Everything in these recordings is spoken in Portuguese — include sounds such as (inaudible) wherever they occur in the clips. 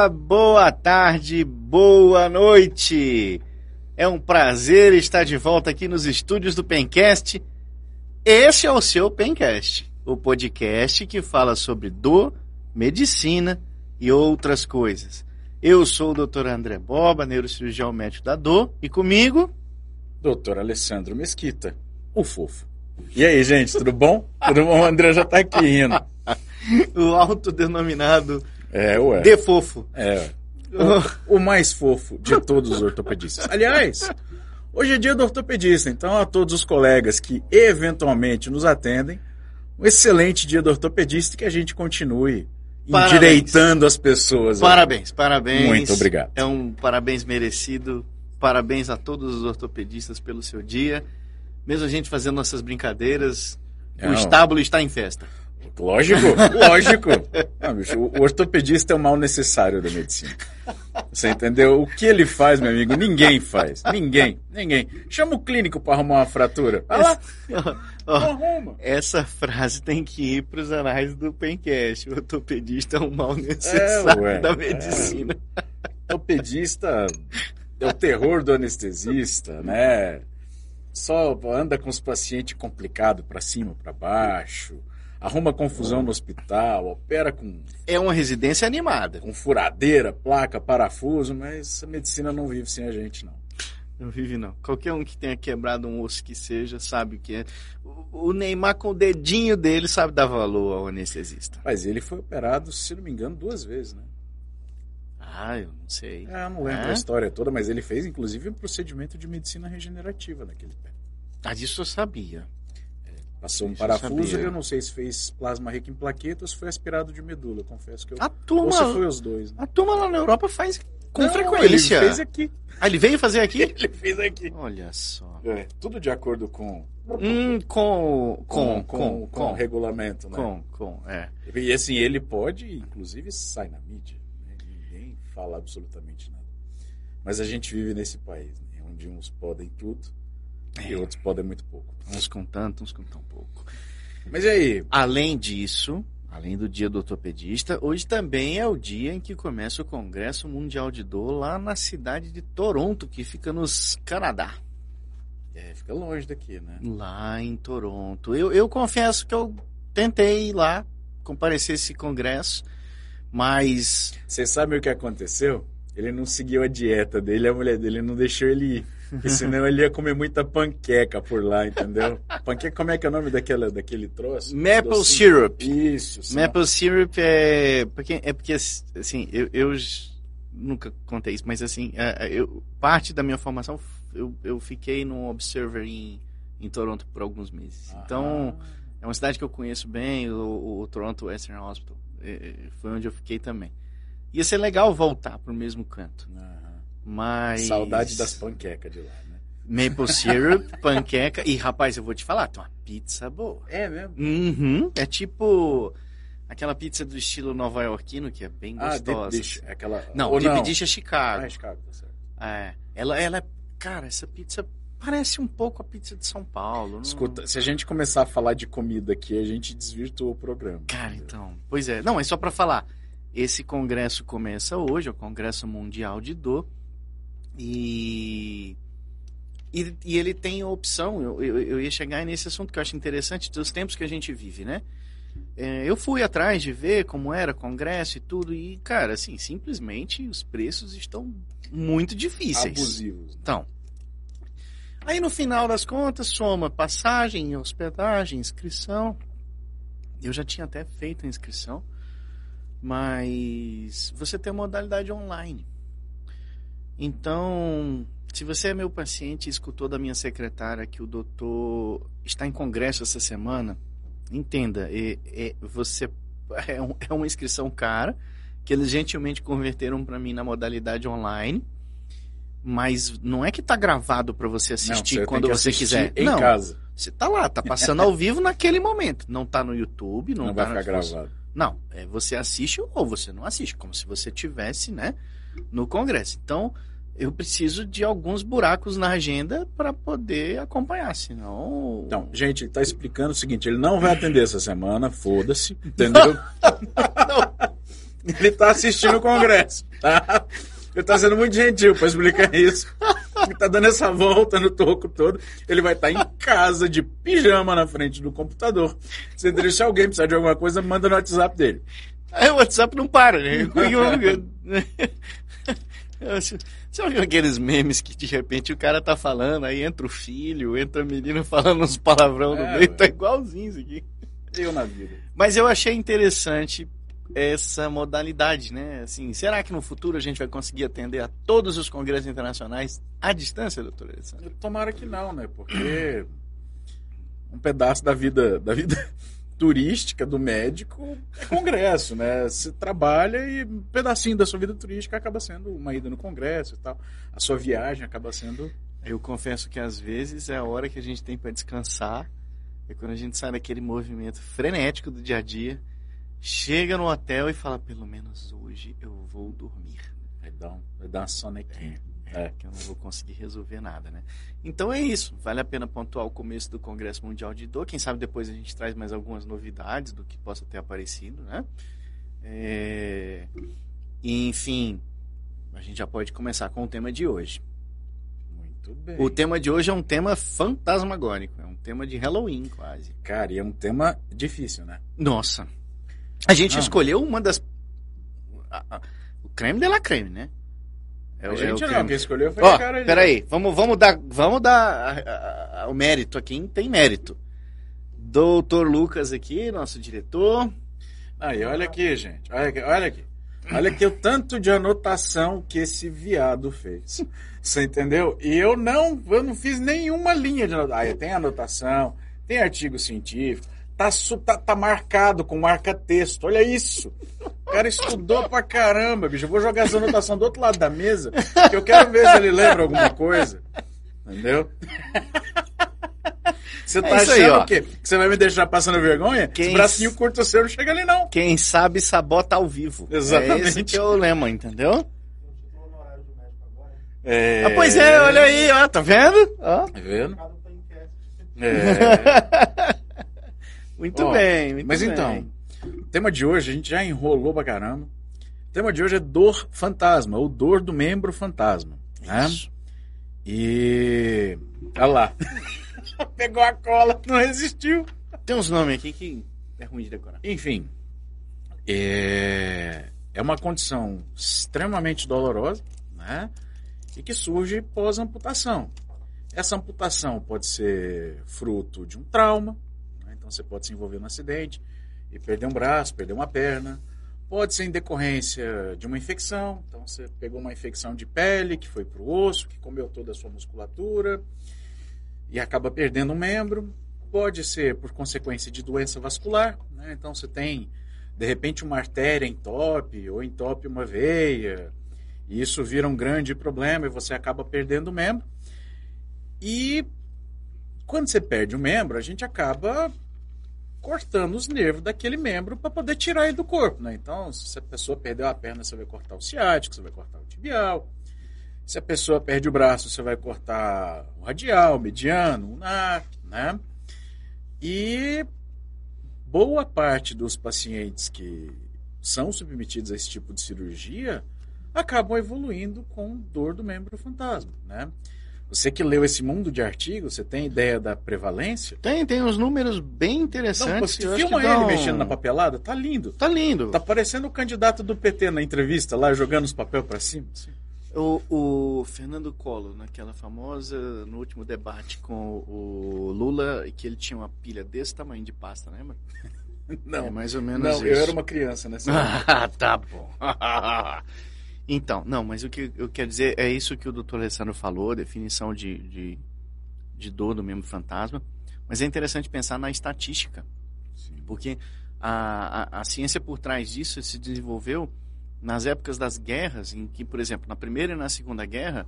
Dia, boa tarde, boa noite. É um prazer estar de volta aqui nos estúdios do Pencast. Esse é o seu Pencast, o podcast que fala sobre dor, medicina e outras coisas. Eu sou o Dr. André Boba, neurocirurgião médico da dor, e comigo, Dr. Alessandro Mesquita, o fofo. E aí, gente, tudo bom? Tudo bom? O André já tá aqui rindo. (laughs) o autodenominado É, ué. de fofo. É. O, o mais fofo de todos os ortopedistas. Aliás, hoje é dia do ortopedista, então a todos os colegas que eventualmente nos atendem, um excelente dia do ortopedista e que a gente continue Parabéns. endireitando as pessoas. Parabéns, parabéns. Muito obrigado. É um parabéns merecido. Parabéns a todos os ortopedistas pelo seu dia. Mesmo a gente fazendo nossas brincadeiras, o Não. estábulo está em festa. Lógico, (laughs) lógico. Não, bicho, o o ortopedista é o mal necessário da medicina. Você entendeu? O que ele faz, meu amigo, ninguém faz. Ninguém, ninguém. Chama o clínico para arrumar uma fratura. Vai lá, Ó, arruma. essa frase tem que ir para os anais do Pencast. O ortopedista é um mal necessário ué, da é. medicina. Ortopedista é o terror do anestesista, né? Só anda com os pacientes complicados para cima, para baixo, arruma confusão no hospital, opera com É uma residência animada. com furadeira, placa, parafuso, mas a medicina não vive sem a gente, não. Não vive, não. Qualquer um que tenha quebrado um osso que seja, sabe o que é. O Neymar, com o dedinho dele, sabe dar valor ao anestesista. Mas ele foi operado, se não me engano, duas vezes, né? Ah, eu não sei. Ah, não lembro É? a história toda, mas ele fez, inclusive, um procedimento de medicina regenerativa naquele pé. Ah, disso eu sabia. Passou um eu parafuso, sabia. eu não sei se fez plasma rico em plaquetas ou se foi aspirado de medula, confesso que eu... A Ou turma, se foi os dois, né? a turma lá na Europa faz com Não, frequência. Ele fez aqui. Ah, ele veio fazer aqui? (laughs) Ele fez aqui. Olha só. É, tudo de acordo com Hum, com, com, com, com, com, o regulamento, né? com, com, é. E assim, ele pode, inclusive, sai na mídia. né? Ninguém fala absolutamente nada. Mas a gente vive nesse país, né? onde uns podem tudo e É. outros podem muito pouco. Uns com tanto, uns com tão pouco. Mas e aí? Além disso, além do dia do ortopedista, hoje também é o dia em que começa o Congresso Mundial de Dor lá na cidade de Toronto, que fica nos Canadá. É, fica longe daqui, né? Lá em Toronto. Eu, eu confesso que eu tentei ir lá comparecer a esse congresso, mas Você sabe o que aconteceu? Ele não seguiu a dieta dele, a mulher dele não deixou ele ir. Porque (laughs) senão ele ia comer muita panqueca por lá, entendeu? (laughs) Panqueca, como é que é o nome daquela, daquele troço? Maple Docinho. Syrup. Isso. senão- Maple Syrup é porque é porque assim eu, eu nunca contei isso, mas assim é, é, eu, parte da minha formação eu, eu fiquei num observer em, em Toronto por alguns meses. Então Ah, é uma cidade que eu conheço bem, o, o Toronto Western Hospital é, foi onde eu fiquei também. Ia ser legal voltar pro mesmo canto, aham. Mas Saudade das panquecas de lá, né? Maple Syrup, (laughs) panqueca e rapaz eu vou te falar, tem uma pizza boa. É mesmo? Uhum, é tipo aquela pizza do estilo nova-iorquino que é bem Ah, gostosa. deep dish. Aquela... Não, Ou Deep Dish é Chicago. Ah, é Chicago, tá certo. É, ela, ela, é- cara, essa pizza parece um pouco a pizza de São Paulo. não- Escuta, se a gente começar a falar de comida aqui, a gente desvirtua o programa. Cara, então, pois é. Não, é só pra falar. Esse congresso começa hoje, é o Congresso Mundial de Dor. E e, e ele tem a opção, eu, eu, eu ia chegar nesse assunto que eu acho interessante, dos tempos que a gente vive, né? É, eu fui atrás de ver como era congresso e tudo, e, cara, assim, simplesmente os preços estão muito difíceis. Abusivos. Então, aí no final das contas, soma passagem, hospedagem, inscrição. Eu já tinha até feito a inscrição, mas você tem a modalidade online. Então, se você é meu paciente e escutou da minha secretária que o doutor está em congresso essa semana, entenda, é, é- você é, um- é uma inscrição cara que eles gentilmente converteram para mim na modalidade online. Mas não é que tá gravado para você assistir Não, quando tem que você assistir quiser. Em não, casa. você tá lá, tá passando ao vivo naquele momento. Não tá no YouTube, não, Não, tá vai ficar gravado. Não, é você assiste ou você não assiste, como se você tivesse, né, no congresso. Então, eu preciso de alguns buracos na agenda para poder acompanhar, senão Então, gente, ele tá explicando o seguinte: ele não vai atender essa semana, foda-se, (laughs) entendeu? (laughs) Ele tá assistindo o congresso, tá? Ele tá sendo muito gentil para explicar isso. Ele tá dando essa volta no toco todo. Ele vai estar tá em casa de pijama na frente do computador. Se, se alguém precisar de alguma coisa, manda no WhatsApp dele. Aí o WhatsApp não para, né? (laughs) Sabe aqueles memes que de repente o cara tá falando, aí entra o filho, entra a menina falando uns palavrão no é, meio, tá igualzinho isso aqui. Eu na vida. Mas eu achei interessante essa modalidade, né? Assim, será que no futuro a gente vai conseguir atender a todos os congressos internacionais à distância, doutor Alessandro? Tomara que não, né? Porque um pedaço da vida da vida turística do médico é congresso, né? Você trabalha e um pedacinho da sua vida turística acaba sendo uma ida no congresso e tal. A sua viagem acaba sendo. Eu confesso que às vezes é a hora que a gente tem para descansar, é quando a gente sai daquele movimento frenético do dia a dia, chega no hotel e fala: pelo menos hoje eu vou dormir. Vai dar, um, vai dar uma sonequinha. É, é, que eu não vou conseguir resolver nada, né? Então é isso. Vale a pena pontuar o começo do Congresso Mundial de Dor. Quem sabe depois a gente traz mais algumas novidades do que possa ter aparecido, né? É... Enfim, a gente já pode começar com o tema de hoje. Muito bem. O tema de hoje é um tema fantasmagórico. É um tema de Halloween, quase. Cara, e é um tema difícil, né? Nossa. A gente não. escolheu uma das. O creme de la creme, né? É, a gente é não, quem escolheu foi Ó, a cara. Peraí, vamos, vamos dar, vamos dar a, a, o mérito a quem tem mérito. Doutor Lucas aqui, nosso diretor. Aí, olha aqui, gente. Olha aqui, olha aqui. Olha aqui o tanto de anotação que esse viado fez. Você entendeu? E eu não, eu não fiz nenhuma linha de anotação. Aí tem anotação, tem artigo científico, tá, tá, tá marcado com marca-texto. Olha isso. O cara estudou pra caramba, bicho. Eu vou jogar essa anotação do outro lado da mesa, que eu quero ver se ele lembra alguma coisa. Entendeu? Você tá é achando aí, o quê? Que você vai me deixar passando vergonha? Quem... Esse bracinho curto seu não chega ali, não. Quem sabe sabota ao vivo. Exatamente. É esse que é o lema, entendeu? É... Ah, pois é, olha aí, ó, tá vendo? Ó. Tá vendo? É. (laughs) Muito Ó, bem, muito mas bem. então, o tema de hoje, a gente já enrolou pra caramba. O tema de hoje é dor fantasma, ou dor do membro fantasma. Né? Isso. E. Olha lá. (laughs) Pegou a cola, não resistiu. Tem uns nomes aqui que é ruim de decorar. Enfim. É, é uma condição extremamente dolorosa, né? E que surge pós-amputação. Essa amputação pode ser fruto de um trauma, então você pode se envolver num acidente e perder um braço, perder uma perna. Pode ser em decorrência de uma infecção. Então você pegou uma infecção de pele que foi para o osso, que comeu toda a sua musculatura e acaba perdendo um membro. Pode ser por consequência de doença vascular. Né? Então você tem, de repente, uma artéria entope ou entope uma veia. E isso vira um grande problema e você acaba perdendo o membro. E quando você perde um membro, a gente acaba cortando os nervos daquele membro para poder tirar ele do corpo, né? Então, se a pessoa perdeu a perna, você vai cortar o ciático, você vai cortar o tibial. Se a pessoa perde o braço, você vai cortar o radial, o mediano, o NAC, né? E boa parte dos pacientes que são submetidos a esse tipo de cirurgia acabam evoluindo com dor do membro fantasma, né? Você que leu esse mundo de artigos, você tem ideia da prevalência? Tem, tem uns números bem interessantes. Não, filma ele mexendo na papelada, tá lindo. Tá lindo. Tá parecendo o candidato do PT na entrevista, lá jogando os papéis para cima. Assim. O, o, Fernando Collor, naquela famosa, no último debate com o Lula, que ele tinha uma pilha desse tamanho de pasta, lembra? (laughs) Não, é mais ou menos não, isso. eu era uma criança nessa (laughs) Ah, tá bom. (laughs) Então, não, mas o que eu quero dizer é isso que o doutor Alessandro falou, definição de, de, de dor do membro fantasma. Mas é interessante pensar na estatística, Sim. porque a, a, a, ciência por trás disso se desenvolveu nas épocas das guerras, em que, por exemplo, na Primeira e na Segunda Guerra.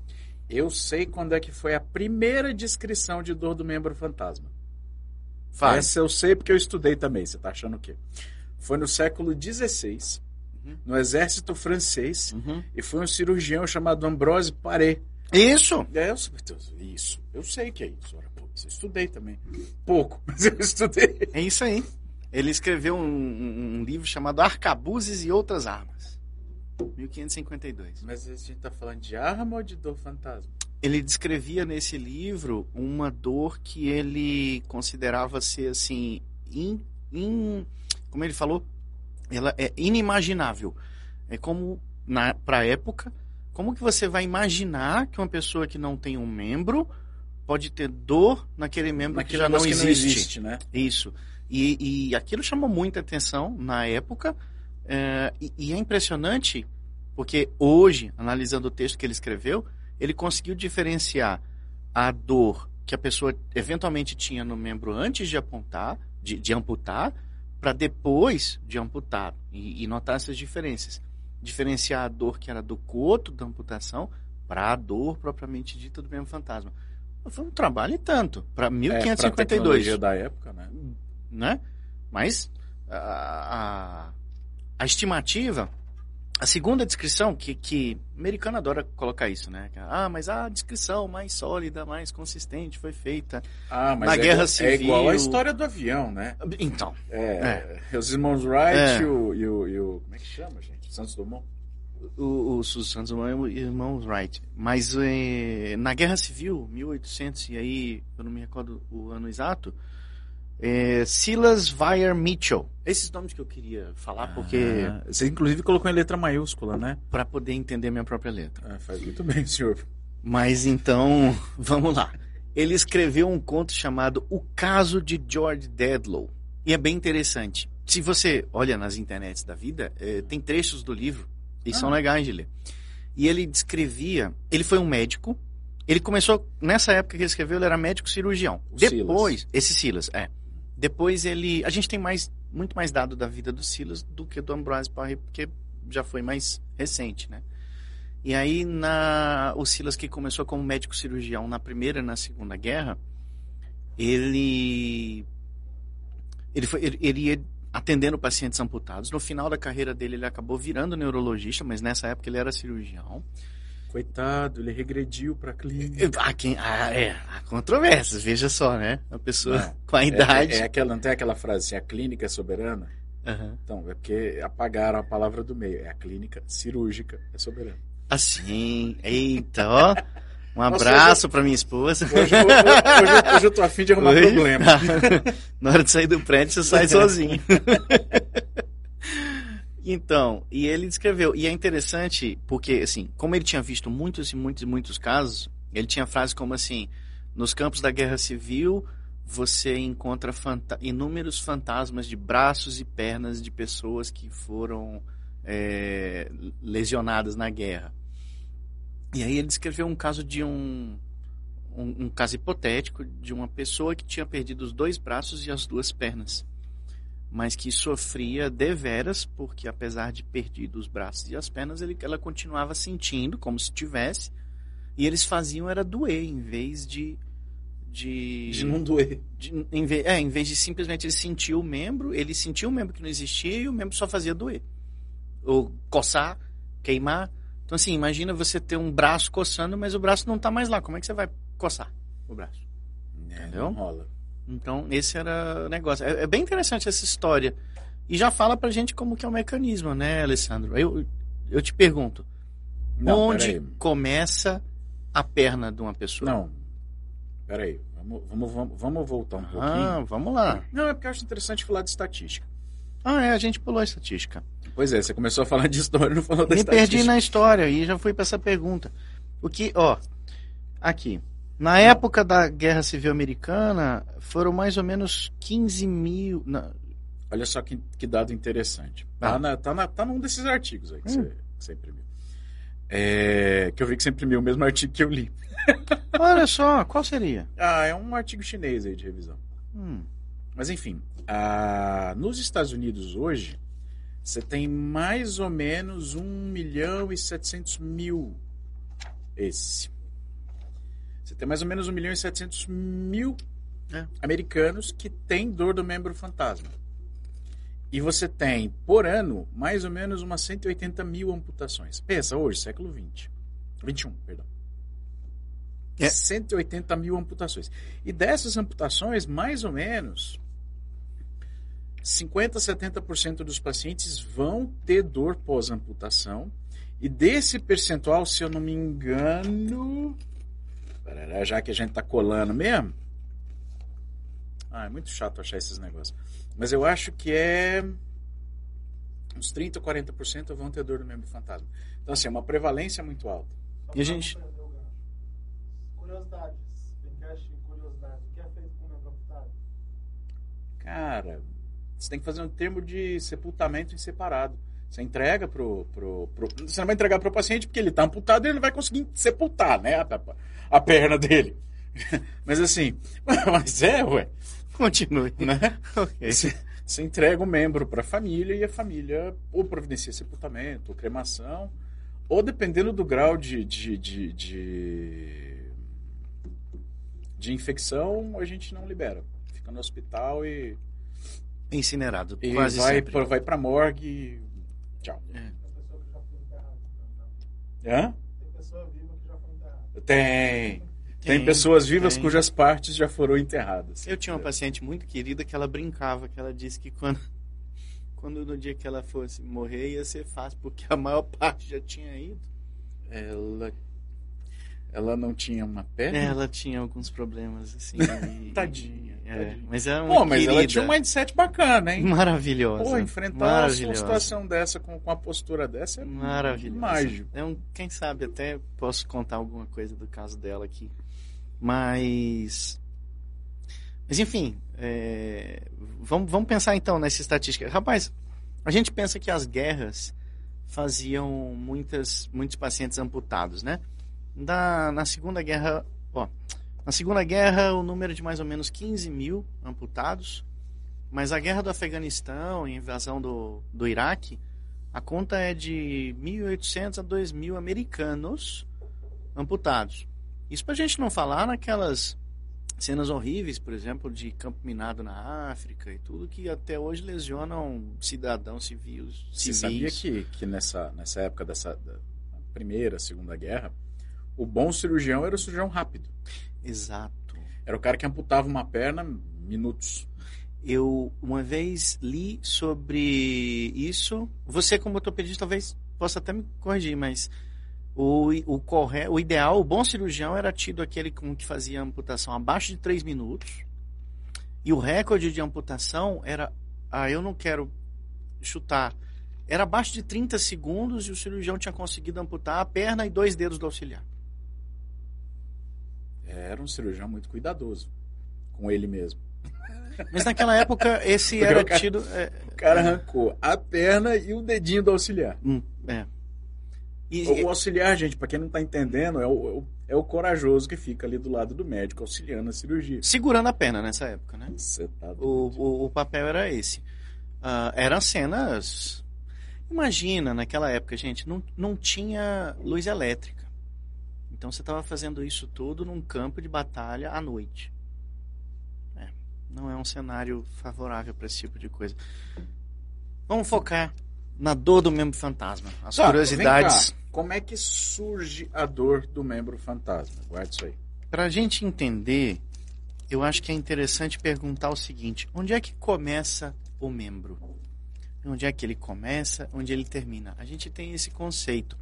Eu sei quando é que foi a primeira descrição de dor do membro fantasma. Faz. Essa eu sei porque eu estudei também, você está achando o quê? Foi no século XVI uhum. no exército francês uhum. e foi um cirurgião chamado Ambrose Paré. Isso! É, eu, isso, eu sei que é isso. Ora, pô, eu estudei também. Pouco, (laughs) mas eu estudei. É isso aí. Ele escreveu um, um um livro chamado Arcabuzes e Outras Armas. 1552. Mas a gente tá falando de arma ou de dor fantasma? Ele descrevia nesse livro uma dor que ele considerava ser assim, in, in, como ele falou, ela é inimaginável. É como na para a época, como que você vai imaginar que uma pessoa que não tem um membro pode ter dor naquele membro Naquele que já não existe? não existe, né? Isso. E, e aquilo chamou muita atenção na época. é, e, e é impressionante porque hoje, analisando o texto que ele escreveu, ele conseguiu diferenciar a dor que a pessoa eventualmente tinha no membro antes de apontar, de, de amputar, para depois de amputar e, e notar essas diferenças. Diferenciar a dor que era do coto da amputação para a dor propriamente dita do membro fantasma. Foi um trabalho e tanto, para É, pra 1552 da época, né? né? Mas a, a, a estimativa, a segunda descrição, que, que o americano adora colocar isso, né? Ah, mas a descrição mais sólida, mais consistente foi feita. Ah, mas Na é Guerra igual, Civil- É igual a história do avião, né? Então, É, os irmãos Wright É. e, o, e, o, e o- Como é que chama, gente? Santos Dumont? o, o Santos Dumont e irmãos Wright. Mas eh, na Guerra Civil, 1800, e aí eu não me recordo o ano exato, eh, Silas Weir Mitchell. Esses nomes que eu queria falar, porque Ah, você inclusive colocou em letra maiúscula, né? para poder entender minha própria letra. Ah, faz muito bem, senhor. Mas então, (laughs) vamos lá. Ele escreveu um conto chamado O Caso de George Dedlow. E é bem interessante. Se você olha nas internets da vida, eh, tem trechos do livro e são Ah. legais de ler. E ele descrevia. Ele foi um médico. Ele começou. Nessa época que ele escreveu, ele era médico cirurgião. O Depois. Esse Silas, é. Depois ele. A gente tem mais, muito mais dado da vida do Silas do que do Ambrose Parry, porque já foi mais recente, né? E aí, na, o Silas, que começou como médico cirurgião na Primeira e na Segunda Guerra, ele, ele, foi, ele, ele ia atendendo pacientes amputados. No final da carreira dele, ele acabou virando neurologista, mas nessa época ele era cirurgião. Coitado, ele regrediu pra clínica. (laughs) Ah, quem, ah, é, há controvérsias, veja só, né? A pessoa Não, (laughs) com a É, idade. é, é aquela, não tem aquela frase assim, a clínica é soberana? Aham. Então, é porque apagaram a palavra do meio. É a clínica cirúrgica é soberana. Assim, eita, ó. Um abraço pra minha esposa. Hoje, hoje, hoje, hoje eu tô afim de arrumar Oi? problema. (laughs) Na hora de sair do prédio, você sai sozinho. Então, e ele descreveu. E é interessante porque, assim, como ele tinha visto muitos e muitos e muitos casos, ele tinha frases como assim: nos campos da guerra civil, você encontra fanta inúmeros fantasmas de braços e pernas de pessoas que foram é, lesionadas na guerra. E aí ele descreveu um caso de um, um, um caso hipotético de uma pessoa que tinha perdido os dois braços e as duas pernas, mas que sofria deveras porque apesar de perdido os braços e as pernas, ele, ela continuava sentindo como se tivesse, e eles faziam era doer em vez de de, De não doer. de- em, vez, é, em vez de simplesmente ele sentir o membro, ele sentia o membro que não existia e o membro só fazia doer. Ou coçar, queimar. Então, assim, imagina você ter um braço coçando, mas o braço não tá mais lá. Como é que você vai coçar o braço? É, Entendeu? não rola. Então, esse era o negócio. É, é bem interessante essa história. E já fala pra gente como que é o mecanismo, né, Alessandro? Eu, eu te pergunto, Não, onde começa a perna de uma pessoa? Não. Peraí. Vamos, vamos, vamos, vamos voltar um pouquinho. Ah, vamos lá. Não, é porque eu acho interessante falar de estatística. Ah, é, a gente pulou a estatística. Pois é, você começou a falar de história e não falou da Me estatística. perdi na história e já fui para essa pergunta. O que, ó, aqui. Na época da Guerra Civil Americana, foram mais ou menos 15 mil. na- Olha só que, que dado interessante. Tá, Ah. na, tá, na, tá num desses artigos aí que, Hum. você, que você imprimiu. É, que eu vi que você imprimiu o mesmo (laughs) artigo que eu li. Olha só, qual seria? Ah, é um artigo chinês aí de revisão. Hum, Mas enfim, nos Estados Unidos hoje, você tem mais ou menos 1 milhão e 700 mil. Esse. Você tem mais ou menos 1 milhão e 700 mil É. americanos que têm dor do membro fantasma. E você tem, por ano, mais ou menos umas 180 mil amputações. Pensa, hoje, século 20. 21, perdão. É. 180 mil amputações. E dessas amputações, mais ou menos, 50 a 70% dos pacientes vão ter dor pós-amputação. E desse percentual, se eu não me engano. Já que a gente tá colando mesmo. Ah, é muito chato achar esses negócios. Mas eu acho que é. Uns 30 ou 40% vão ter dor no membro fantasma. Então, assim, é uma prevalência muito alta. E a gente. Curiosidades. Pencast curiosidades. O que é feito com o membro amputado? Cara, você tem que fazer um termo de sepultamento em separado. Você entrega pro, pro, pro Você não vai entregar pro paciente porque ele está amputado e ele não vai conseguir sepultar, né? A, a, a perna dele. (laughs) Mas assim, (laughs) mas é, ué. Continue. Né? (laughs) Okay. Você, você entrega o membro para a família e a família ou providencia sepultamento, ou cremação, ou dependendo do grau de, de, de, de, de infecção, a gente não libera. Fica no hospital e. Incinerado. E quase vai, sempre. pra, vai pra morgue tchau. É. Hã? Tem pessoa viva que já foi enterrada. Tem. Tem, Tem, pessoas vivas tem. cujas partes já foram enterradas. Eu tinha uma paciente muito querida que ela brincava, que ela disse que quando, (laughs) quando no dia que ela fosse morrer ia ser fácil, porque a maior parte já tinha ido. Ela, ela não tinha uma perna? Ela tinha alguns problemas, assim. (laughs) e- Tadinha, É, tadinha. mas é uma Pô, mas ela querida, tinha um mindset bacana, hein? maravilhosa. Pô, enfrentar uma situação dessa com, com a postura dessa é Maravilhoso. mágico. É um, quem sabe até posso contar alguma coisa do caso dela aqui. Mas. Mas enfim, é, vamos, vamos pensar então nessa estatística. Rapaz, a gente pensa que as guerras faziam muitas, muitos pacientes amputados, né? Da, na Segunda Guerra. Ó, na Segunda Guerra, o número de mais ou menos 15 mil amputados. Mas a guerra do Afeganistão e a invasão do, do Iraque, a conta é de 1.800 a 2.000 americanos amputados. Isso pra gente não falar naquelas cenas horríveis, por exemplo, de campo minado na África e tudo que até hoje lesionam cidadãos civis. Você sabia que, que nessa, nessa época dessa da primeira, segunda guerra, o bom cirurgião era o cirurgião rápido. Exato. Era o cara que amputava uma perna minutos. Eu uma vez li sobre isso. Você, como ortopedista, talvez possa até me corrigir, mas o, o, corre, o ideal, o bom cirurgião era tido aquele com que fazia amputação abaixo de 3 minutos. E o recorde de amputação era. Ah, eu não quero chutar. Era abaixo de 30 segundos e o cirurgião tinha conseguido amputar a perna e dois dedos do auxiliar. Era um cirurgião muito cuidadoso com ele mesmo. Mas naquela época esse (laughs) Porque era o cara- tido. é, O cara arrancou a perna e o dedinho do auxiliar. hum, é. E- O auxiliar, gente, pra quem não tá entendendo, é o, é o- é o corajoso que fica ali do lado do médico, auxiliando a cirurgia. segurando a perna nessa época, né? Você tá O, doido. o, o papel era esse. Ah, eram cenas. Imagina, naquela época, gente, não, não tinha luz elétrica. Então você estava fazendo isso tudo num campo de batalha à noite. É, não é um cenário favorável para esse tipo de coisa. Vamos focar na dor do membro fantasma. As Tá, curiosidades. Como é que surge a dor do membro fantasma? Guarda isso aí. Para a gente entender, eu acho que é interessante perguntar o seguinte: onde é que começa o membro? Onde é que ele começa? Onde ele termina? A gente tem esse conceito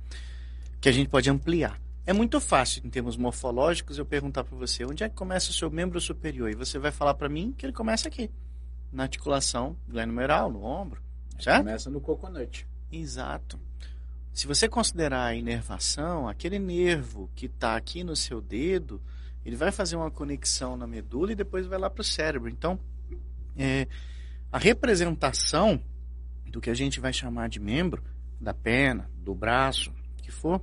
que a gente pode ampliar. É muito fácil, em termos morfológicos, eu perguntar para você onde é que começa o seu membro superior e você vai falar para mim que ele começa aqui, na articulação glenomeral, no ombro, certo? Começa no coconut. Exato. Se você considerar a inervação, aquele nervo que está aqui no seu dedo, ele vai fazer uma conexão na medula e depois vai lá para o cérebro. Então, é, a representação do que a gente vai chamar de membro, da perna, do braço, que for,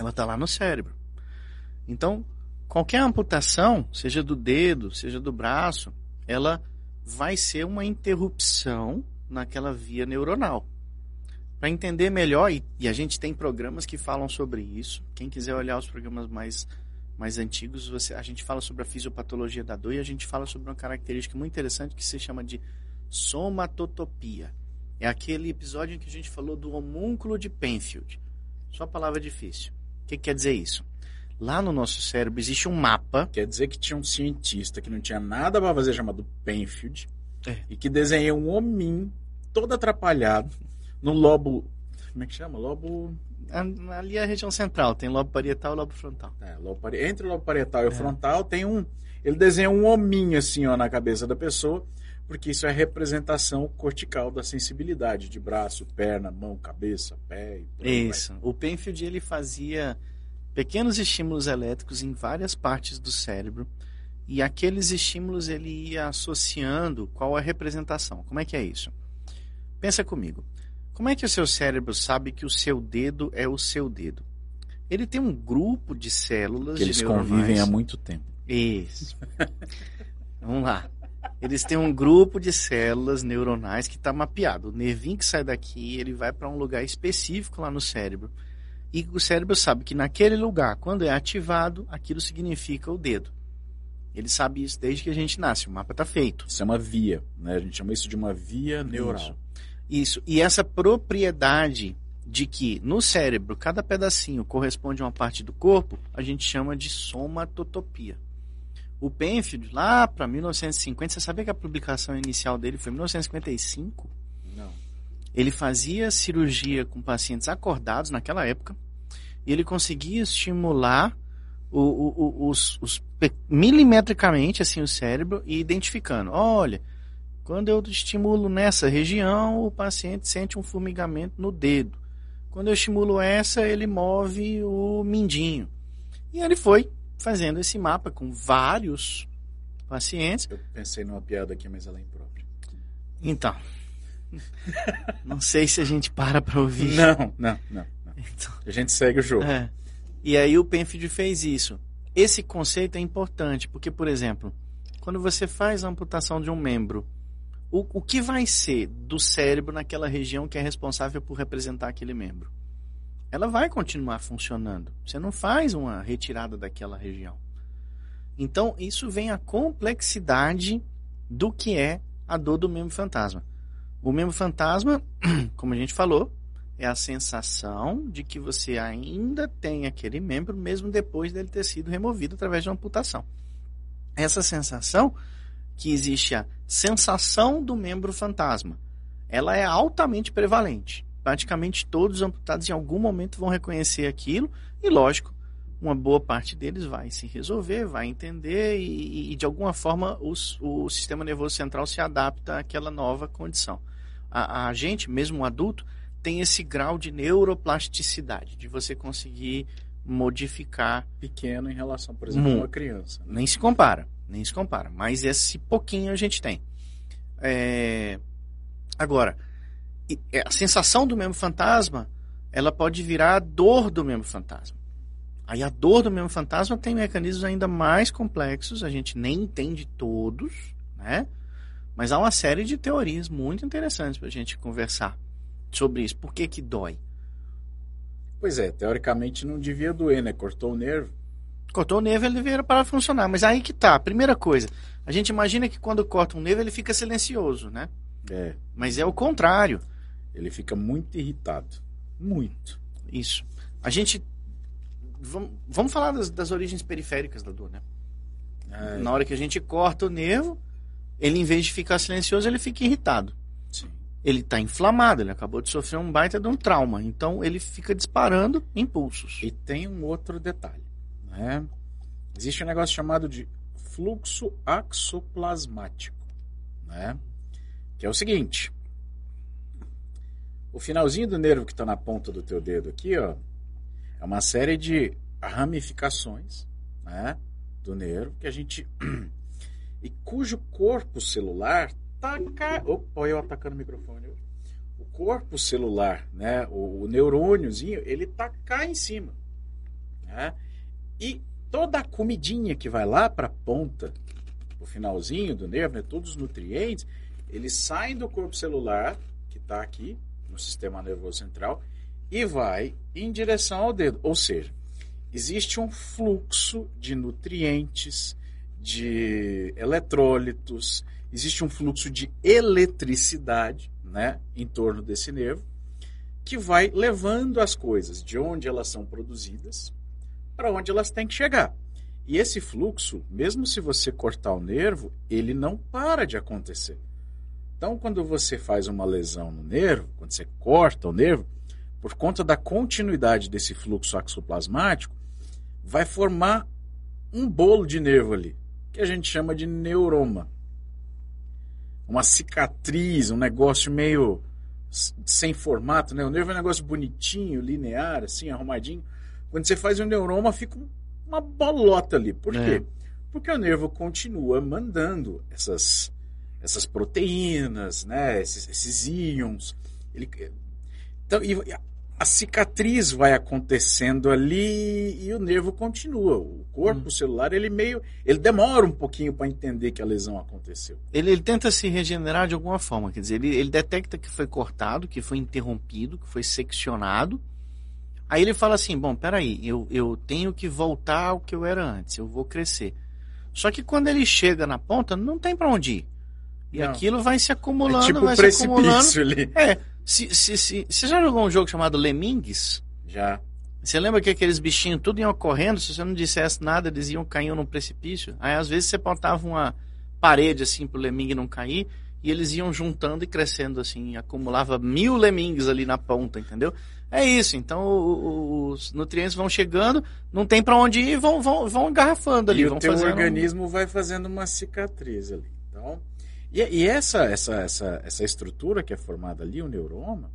ela está lá no cérebro. Então, qualquer amputação, seja do dedo, seja do braço, ela vai ser uma interrupção naquela via neuronal. Para entender melhor, e, e a gente tem programas que falam sobre isso. Quem quiser olhar os programas mais, mais antigos, você, a gente fala sobre a fisiopatologia da dor e a gente fala sobre uma característica muito interessante que se chama de somatotopia. É aquele episódio em que a gente falou do homúnculo de Penfield. Só palavra difícil. O que, que quer dizer isso? Lá no nosso cérebro existe um mapa Quer dizer que tinha um cientista que não tinha nada pra fazer chamado Penfield, É. e que desenhei um hominho todo atrapalhado no lobo. Como é que chama? Lobo. Ali é a região central, tem lobo parietal e lobo frontal. é, lobo pare- entre o lobo parietal e o É. frontal tem um. Ele desenha um hominho assim ó, na cabeça da pessoa, porque isso é a representação cortical da sensibilidade de braço, perna, mão, cabeça, pé e aí vai. Isso. O Penfield ele fazia pequenos estímulos elétricos em várias partes do cérebro e aqueles estímulos ele ia associando qual a representação. Como é que é isso? Pensa comigo. Como é que o seu cérebro sabe que o seu dedo é o seu dedo? Ele tem um grupo de células Que eles de convivem há muito tempo. Isso. (laughs) Vamos lá. Eles têm um grupo de células neuronais que está mapeado. O nervinho que sai daqui, ele vai para um lugar específico lá no cérebro. E o cérebro sabe que naquele lugar, quando é ativado, aquilo significa o dedo. Ele sabe isso desde que a gente nasce. O mapa está feito. Isso é uma via, né? A gente chama isso de uma via neural. Isso. E essa propriedade de que no cérebro cada pedacinho corresponde a uma parte do corpo, a gente chama de somatotopia. O Penfield, lá para 1950, você sabia que a publicação inicial dele foi em 1955? Não. Ele fazia cirurgia com pacientes acordados naquela época e ele conseguia estimular o- o- o- os, os milimetricamente assim o cérebro e identificando, olha, quando eu estimulo nessa região, o paciente sente um formigamento no dedo. Quando eu estimulo essa, ele move o mindinho. E ele foi fazendo esse mapa com vários pacientes. Eu pensei numa piada aqui, mas ela é imprópria. Então, (laughs) não sei se a gente para para ouvir. Não, não, não, não. Então, A gente segue o jogo. é. E aí o Penfield fez isso. Esse conceito é importante, porque, por exemplo, quando você faz a amputação de um membro, o, o que vai ser do cérebro naquela região que é responsável por representar aquele membro? Ela vai continuar funcionando. Você não faz uma retirada daquela região. Então, isso vem a complexidade do que é a dor do membro fantasma. O membro fantasma, (clears throat) como a gente falou, é a sensação de que você ainda tem aquele membro mesmo depois dele ter sido removido através de uma amputação. Essa sensação que existe a sensação do membro fantasma, ela é altamente prevalente. Praticamente todos os amputados em algum momento vão reconhecer aquilo e, lógico, uma boa parte deles vai se resolver, vai entender e, e, de alguma forma os, o sistema nervoso central se adapta àquela nova condição. A, a gente, mesmo um adulto, tem esse grau de neuroplasticidade, de você conseguir modificar. Pequeno em relação, por exemplo, a uma criança. né? Nem se compara, nem se compara. Mas esse pouquinho a gente tem. É, Agora, a sensação do membro fantasma, ela pode virar a dor do membro fantasma. Aí a dor do membro fantasma tem mecanismos ainda mais complexos, a gente nem entende todos, né? Mas há uma série de teorias muito interessantes para a gente conversar sobre isso. Por que que dói? Pois é, teoricamente não devia doer, né? Cortou o nervo. Cortou o nervo, ele deveria parar de funcionar. Mas aí que tá. Primeira coisa, a gente imagina que quando corta um nervo, ele fica silencioso, né? É, Mas é o contrário. Ele fica muito irritado. Muito. Isso. A gente. Vamos, vamos falar das, das origens periféricas da dor, né? É, Na hora que a gente corta o nervo, ele, em vez de ficar silencioso, ele fica irritado. sim. Ele está inflamado, ele acabou de sofrer um baita de um trauma. Então ele fica disparando impulsos. E tem um outro detalhe, né? Existe um negócio chamado de fluxo axoplasmático, né? Que é o seguinte: o finalzinho do nervo que está na ponta do teu dedo aqui, ó, é uma série de ramificações, né, do nervo que a gente (clears throat) e cujo corpo celular tá ca... Opa, eu atacando o microfone. O corpo celular, né, o, o neurôniozinho, ele tá cá em cima, né? E toda a comidinha que vai lá para a ponta, o finalzinho do nervo, né, todos os nutrientes, eles saem do corpo celular, que está aqui no sistema nervoso central, e vai em direção ao dedo. Ou seja, existe um fluxo de nutrientes, de eletrólitos, existe um fluxo de eletricidade né, em torno desse nervo, que vai levando as coisas de onde elas são produzidas para onde elas têm que chegar. E esse fluxo, mesmo se você cortar o nervo, ele não para de acontecer. Então, quando você faz uma lesão no nervo, quando você corta o nervo, por conta da continuidade desse fluxo axoplasmático, vai formar um bolo de nervo ali, que a gente chama de neuroma. Uma cicatriz, um negócio meio sem formato, né? O nervo é um negócio bonitinho, linear, assim, arrumadinho. Quando você faz um neuroma, fica uma bolota ali. Por É. quê? Porque o nervo continua mandando essas, essas proteínas, né? Esses, esses íons. Ele, então, e a- cicatriz vai acontecendo ali e o nervo continua. O corpo Hum. celular, ele meio. Ele demora um pouquinho para entender que a lesão aconteceu. Ele, ele tenta se regenerar de alguma forma, quer dizer, ele, ele detecta que foi cortado, que foi interrompido, que foi seccionado. Aí ele fala assim: bom, peraí, eu, eu tenho que voltar ao que eu era antes, eu vou crescer. Só que quando ele chega na ponta, não tem para onde ir. E Não. aquilo vai se acumulando, é tipo vai um se acumulando. precipício ali. É, se, se, se, você já jogou um jogo chamado Lemmings? Já. Você lembra que aqueles bichinhos tudo iam correndo, se você não dissesse nada, eles iam caindo num precipício? Aí às vezes você botava uma parede assim pro lemming não cair, e eles iam juntando e crescendo assim, acumulava mil lemmings ali na ponta, entendeu? É isso, então os nutrientes vão chegando, não tem pra onde ir, vão, vão, vão engarrafando ali, e vão o teu um organismo vai fazendo uma cicatriz ali. Então, e, e essa, essa, essa, essa estrutura que é formada ali, o neuroma,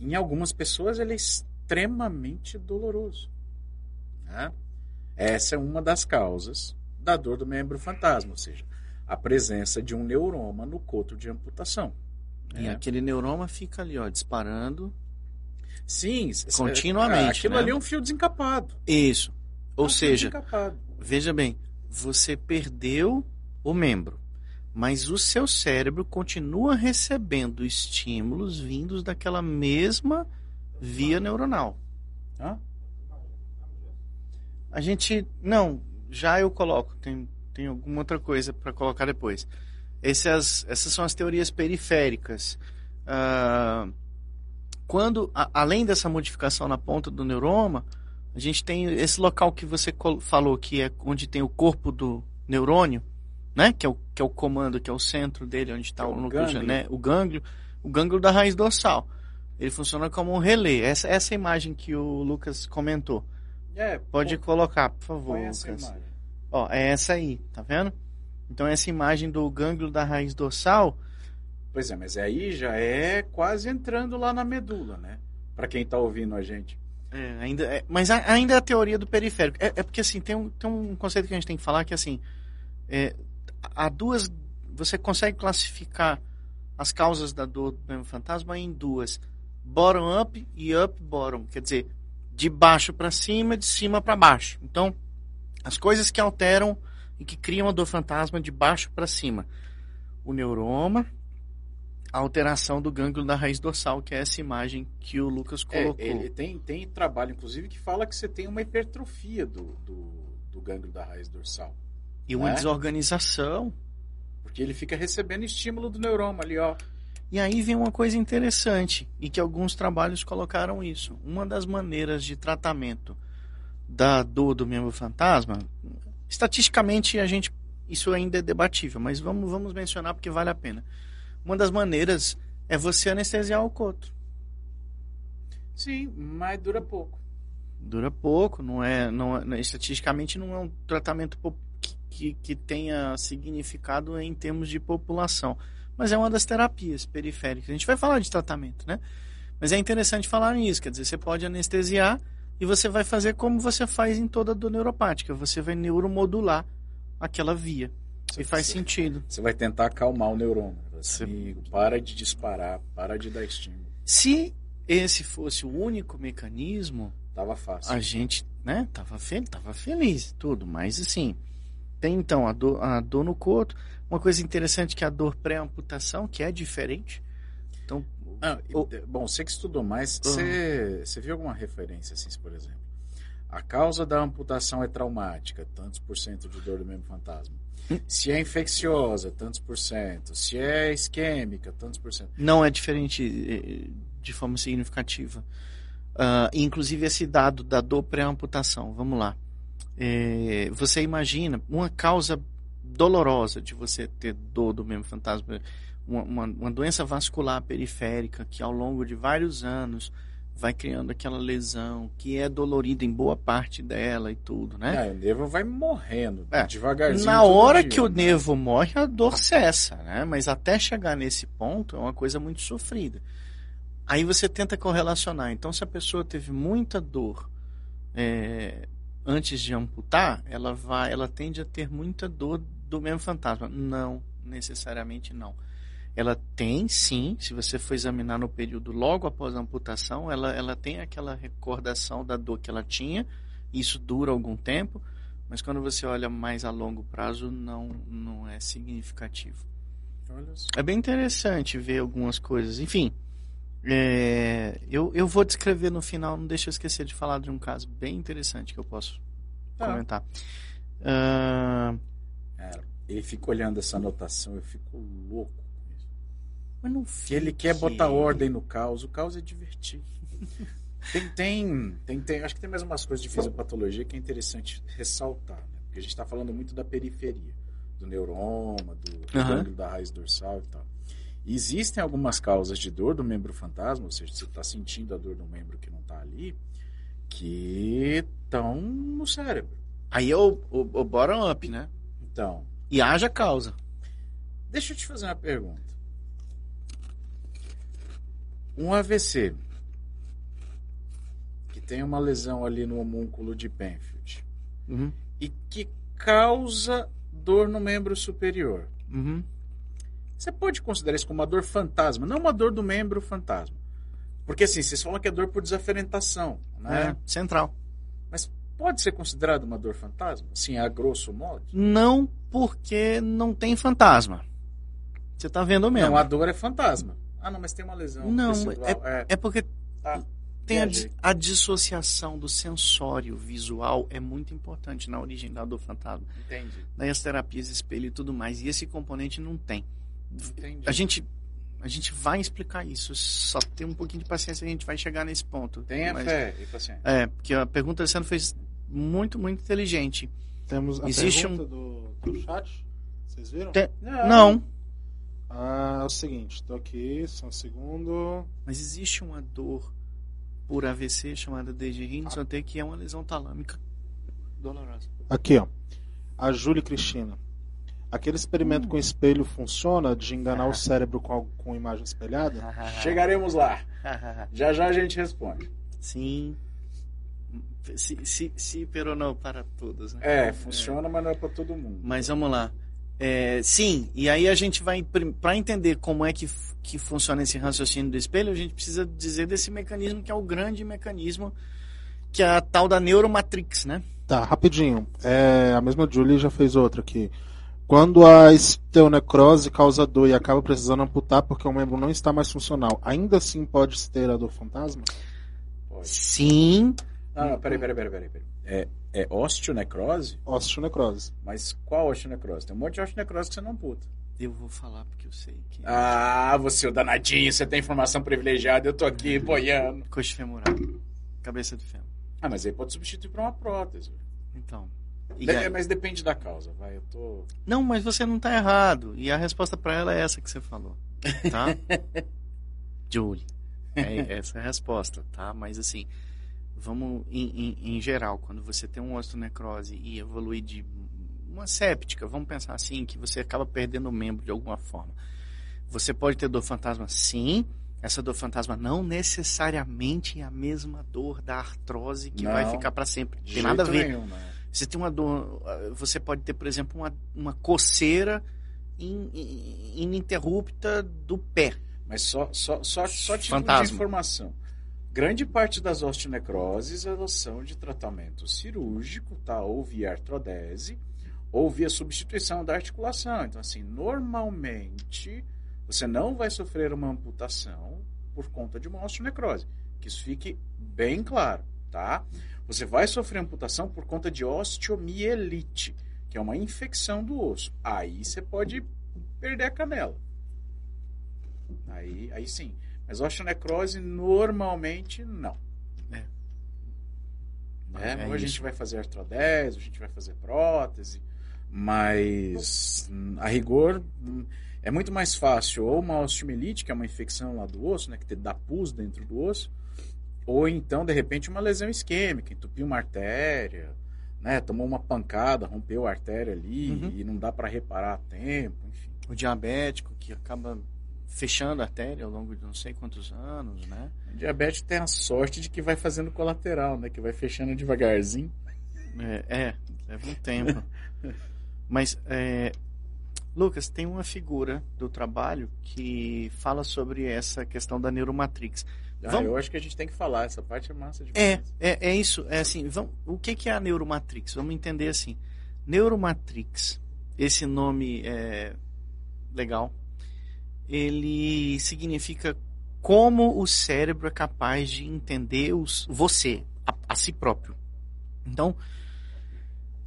em algumas pessoas ele é extremamente doloroso. né? Essa é uma das causas da dor do membro fantasma, ou seja, a presença de um neuroma no coto de amputação. E né? aquele neuroma fica ali, ó, disparando. Sim, Continuamente, Aquilo né? ali é um fio desencapado. Isso. Ou É um seja. Veja bem, você perdeu o membro, mas o seu cérebro continua recebendo estímulos vindos daquela mesma via neuronal. Hã? A gente. Não, já eu coloco, tem, tem alguma outra coisa para colocar depois. Essas, essas são as teorias periféricas. Ah, quando, a- além dessa modificação na ponta do neuroma, a gente tem esse local que você falou, que é onde tem o corpo do neurônio, né? Que é o, que é o comando, que é o centro dele, onde está É o o núcleo, gânglio. né? O gânglio, o gânglio da raiz dorsal. Ele funciona como um relé. Essa, essa imagem que o Lucas comentou. É, Pode pô, colocar, por favor, Lucas. Ó, é essa aí, tá vendo? Então essa imagem do gânglio da raiz dorsal, Pois é, mas aí já é quase entrando lá na medula, né? Pra quem tá ouvindo a gente. é, ainda é- mas ainda é a teoria do periférico. É, é porque assim, tem um, tem um conceito que a gente tem que falar que assim, é, há duas, você consegue classificar as causas da dor do fantasma em duas, bottom up e up bottom, quer dizer, de baixo para cima, de cima para baixo. Então, as coisas que alteram e que criam a dor fantasma de baixo para cima. O neuroma, a alteração do gânglio da raiz dorsal, que é essa imagem que o Lucas É, colocou. ele tem, tem trabalho, inclusive, que fala que você tem uma hipertrofia do, do, do gânglio da raiz dorsal. E uma né? desorganização. Porque ele fica recebendo estímulo do neuroma ali, ó. E aí vem uma coisa interessante, e que alguns trabalhos colocaram isso. Uma das maneiras de tratamento da dor do membro fantasma, estatisticamente a gente isso ainda é debatível, mas vamos, vamos mencionar porque vale a pena. Uma das maneiras é você anestesiar o coto. Sim, mas dura pouco. Dura pouco, não é, não é- estatisticamente não é um tratamento que, que, tenha significado em termos de população, mas é uma das terapias periféricas. A gente vai falar de tratamento, né? Mas é interessante falar nisso, quer dizer, você pode anestesiar e você vai fazer como você faz em toda dor neuropática, você vai neuromodular aquela via. E faz Você- sentido. Você vai tentar acalmar o neurônio. Você- Amigo, para de disparar, para de dar estímulo. Se esse fosse o único mecanismo, Tava fácil. a gente, né, tava, fel tava feliz, tudo, mas assim, tem então a dor, a dor no coto, uma coisa interessante que é a dor pré-amputação, que é diferente. Então, Ah, o- bom, você que estudou mais, Uhum. você, você viu alguma referência assim, por exemplo? A causa da amputação é traumática, tantos por cento de dor do membro fantasma. Hum. Se é infecciosa, tantos por cento. Se é isquêmica, tantos por cento. não é diferente eh, de forma significativa. Ah, inclusive esse dado da dor pré-amputação, vamos lá. Eh, você imagina uma causa dolorosa de você ter dor do membro fantasma, uma, uma, uma doença vascular periférica que ao longo de vários anos vai criando aquela lesão que é dolorida em boa parte dela e tudo, né? É, o nervo vai morrendo É. devagarzinho. Na hora dia, que o né? nervo morre, a dor cessa, né? Mas até chegar nesse ponto é uma coisa muito sofrida. Aí você tenta correlacionar. Então, se a pessoa teve muita dor é, antes de amputar, ela vai, ela tende a ter muita dor do mesmo fantasma. Não, necessariamente não. Ela tem, sim, se você for examinar no período logo após a amputação, ela, ela tem aquela recordação da dor que ela tinha, isso dura algum tempo, mas quando você olha mais a longo prazo, não, não é significativo. É bem interessante ver algumas coisas. Enfim, é, eu, eu vou descrever no final, não deixa eu esquecer de falar de um caso bem interessante que eu posso Tá. comentar. Ah, Cara, ele fica olhando essa anotação, eu fico louco com isso. mas não Que ele quer botar ordem no caos. O caos é divertido. (laughs) Tem, tem, tem, tem- acho que tem mais umas coisas de fisiopatologia que é interessante ressaltar, né? Porque a gente está falando muito da periferia, do neuroma, do Aham. gânglio da raiz dorsal e tal. Existem algumas causas de dor do membro fantasma, ou seja, você está sentindo a dor do membro que não está ali, que estão no cérebro. Aí é o, o, o bottom up, né? Então, E haja causa. Deixa eu te fazer uma pergunta. Um AVC que tem uma lesão ali no homúnculo de Penfield Uhum, e que causa dor no membro superior. uhum. Você pode considerar isso como uma dor fantasma, não uma dor do membro fantasma. Porque assim, vocês falam que é dor por desaferentação, né? É, central. Mas pode ser considerado uma dor fantasma? Assim, a grosso modo? Não porque não tem fantasma. Você tá vendo mesmo. Não, a dor é fantasma. Ah, não, mas tem uma lesão. Não, tecidual. é, É porque tá. tem a, a dissociação do sensório visual é muito importante na origem da dor fantasma. Entendi. Daí as terapias espelho e tudo mais. E esse componente não tem. Entendi. A gente, a gente vai explicar isso. Só tem um pouquinho de paciência e a gente vai chegar nesse ponto. Tenha Mas- fé e paciência. É, porque a pergunta que você fez muito, muito inteligente. Temos a Existe pergunta do, do chat. Vocês viram? Tem- Não, Ah, é o seguinte, tô aqui, só um segundo. mas existe uma dor por AVC chamada Degerine T que é uma lesão talâmica dolorosa. Aqui, ó. A Júlia Cristina. Aquele experimento com espelho funciona de enganar o cérebro com, al- com imagem espelhada? (laughs) Chegaremos lá. (laughs) Já já a gente responde. Sim. Se, se, se pero não para todos, né? É, funciona, mas não é pra todo mundo. Mas vamos lá. É, sim, e aí a gente vai, para entender como é que, que funciona esse raciocínio do espelho, a gente precisa dizer desse mecanismo que é o grande mecanismo, que é a tal da neuromatrix, né? Tá, rapidinho. É, a mesma Julie já fez outra aqui. Quando a esteonecrose causa dor e acaba precisando amputar porque o membro não está mais funcional, ainda assim pode ter a dor fantasma? Pode. Sim, Não, não, peraí, peraí, peraí, peraí. peraí. É, é osteonecrose? Osteonecrose. Mas qual osteonecrose? Tem um monte de osteonecrose que você não puta. eu vou falar porque eu sei que é Ah, você, o danadinho, você tem informação privilegiada, eu tô aqui (laughs) boiando. coxa femoral, cabeça de fêmur. Ah, mas aí pode substituir por uma prótese. Então. Mas depende da causa, vai. Eu tô. Não, mas você não tá errado. E a resposta para ela é essa que você falou, tá? (laughs) Julie. É, (laughs) essa é a resposta, tá? Mas assim, vamos em, em, em geral, quando você tem uma osteonecrose e evolui de uma séptica, vamos pensar assim, que você acaba perdendo o membro de alguma forma. Você pode ter dor fantasma? Sim. Essa dor fantasma não necessariamente é a mesma dor da artrose que Não. vai ficar para sempre. de Tem nada a ver. nenhum, né? Você tem uma dor, você pode ter, por exemplo, uma, uma coceira in- in- ininterrupta do pé. Mas só, só, só, só Fantasma. de informação. Grande parte das osteonecroses elas são de tratamento cirúrgico, tá? Ou via artrodese, ou via substituição da articulação. Então, assim, normalmente você não vai sofrer uma amputação por conta de uma osteonecrose. Que isso fique bem claro, tá? Você vai sofrer amputação por conta de osteomielite, que é uma infecção do osso. Aí você pode perder a canela. Aí, aí sim. Mas osteonecrose normalmente não. É. Né? É ou a gente vai fazer artrodese, a gente vai fazer prótese. Mas, hum, a rigor, hum, é muito mais fácil ou uma osteomielite, que é uma infecção lá do osso, né, que te dá pus dentro do osso, ou então, de repente, uma lesão isquêmica, entupiu uma artéria, né, tomou uma pancada, rompeu a artéria ali Uhum. e não dá para reparar a tempo, enfim. O diabético que acaba fechando a artéria ao longo de não sei quantos anos, né? O diabético tem a sorte de que vai fazendo colateral, né, que vai fechando devagarzinho. É, é leva um tempo. (laughs) Mas, é, Lucas, tem uma figura do trabalho que fala sobre essa questão da neuromatrix. Ah, Vamos- eu acho que a gente tem que falar, essa parte é massa É, demais. é, é isso. É assim, vamos, o que, que é a neuromatrix? Vamos entender assim. Neuromatrix, esse nome é legal. Ele significa como o cérebro é capaz de entender os, você, a, a si próprio. Então,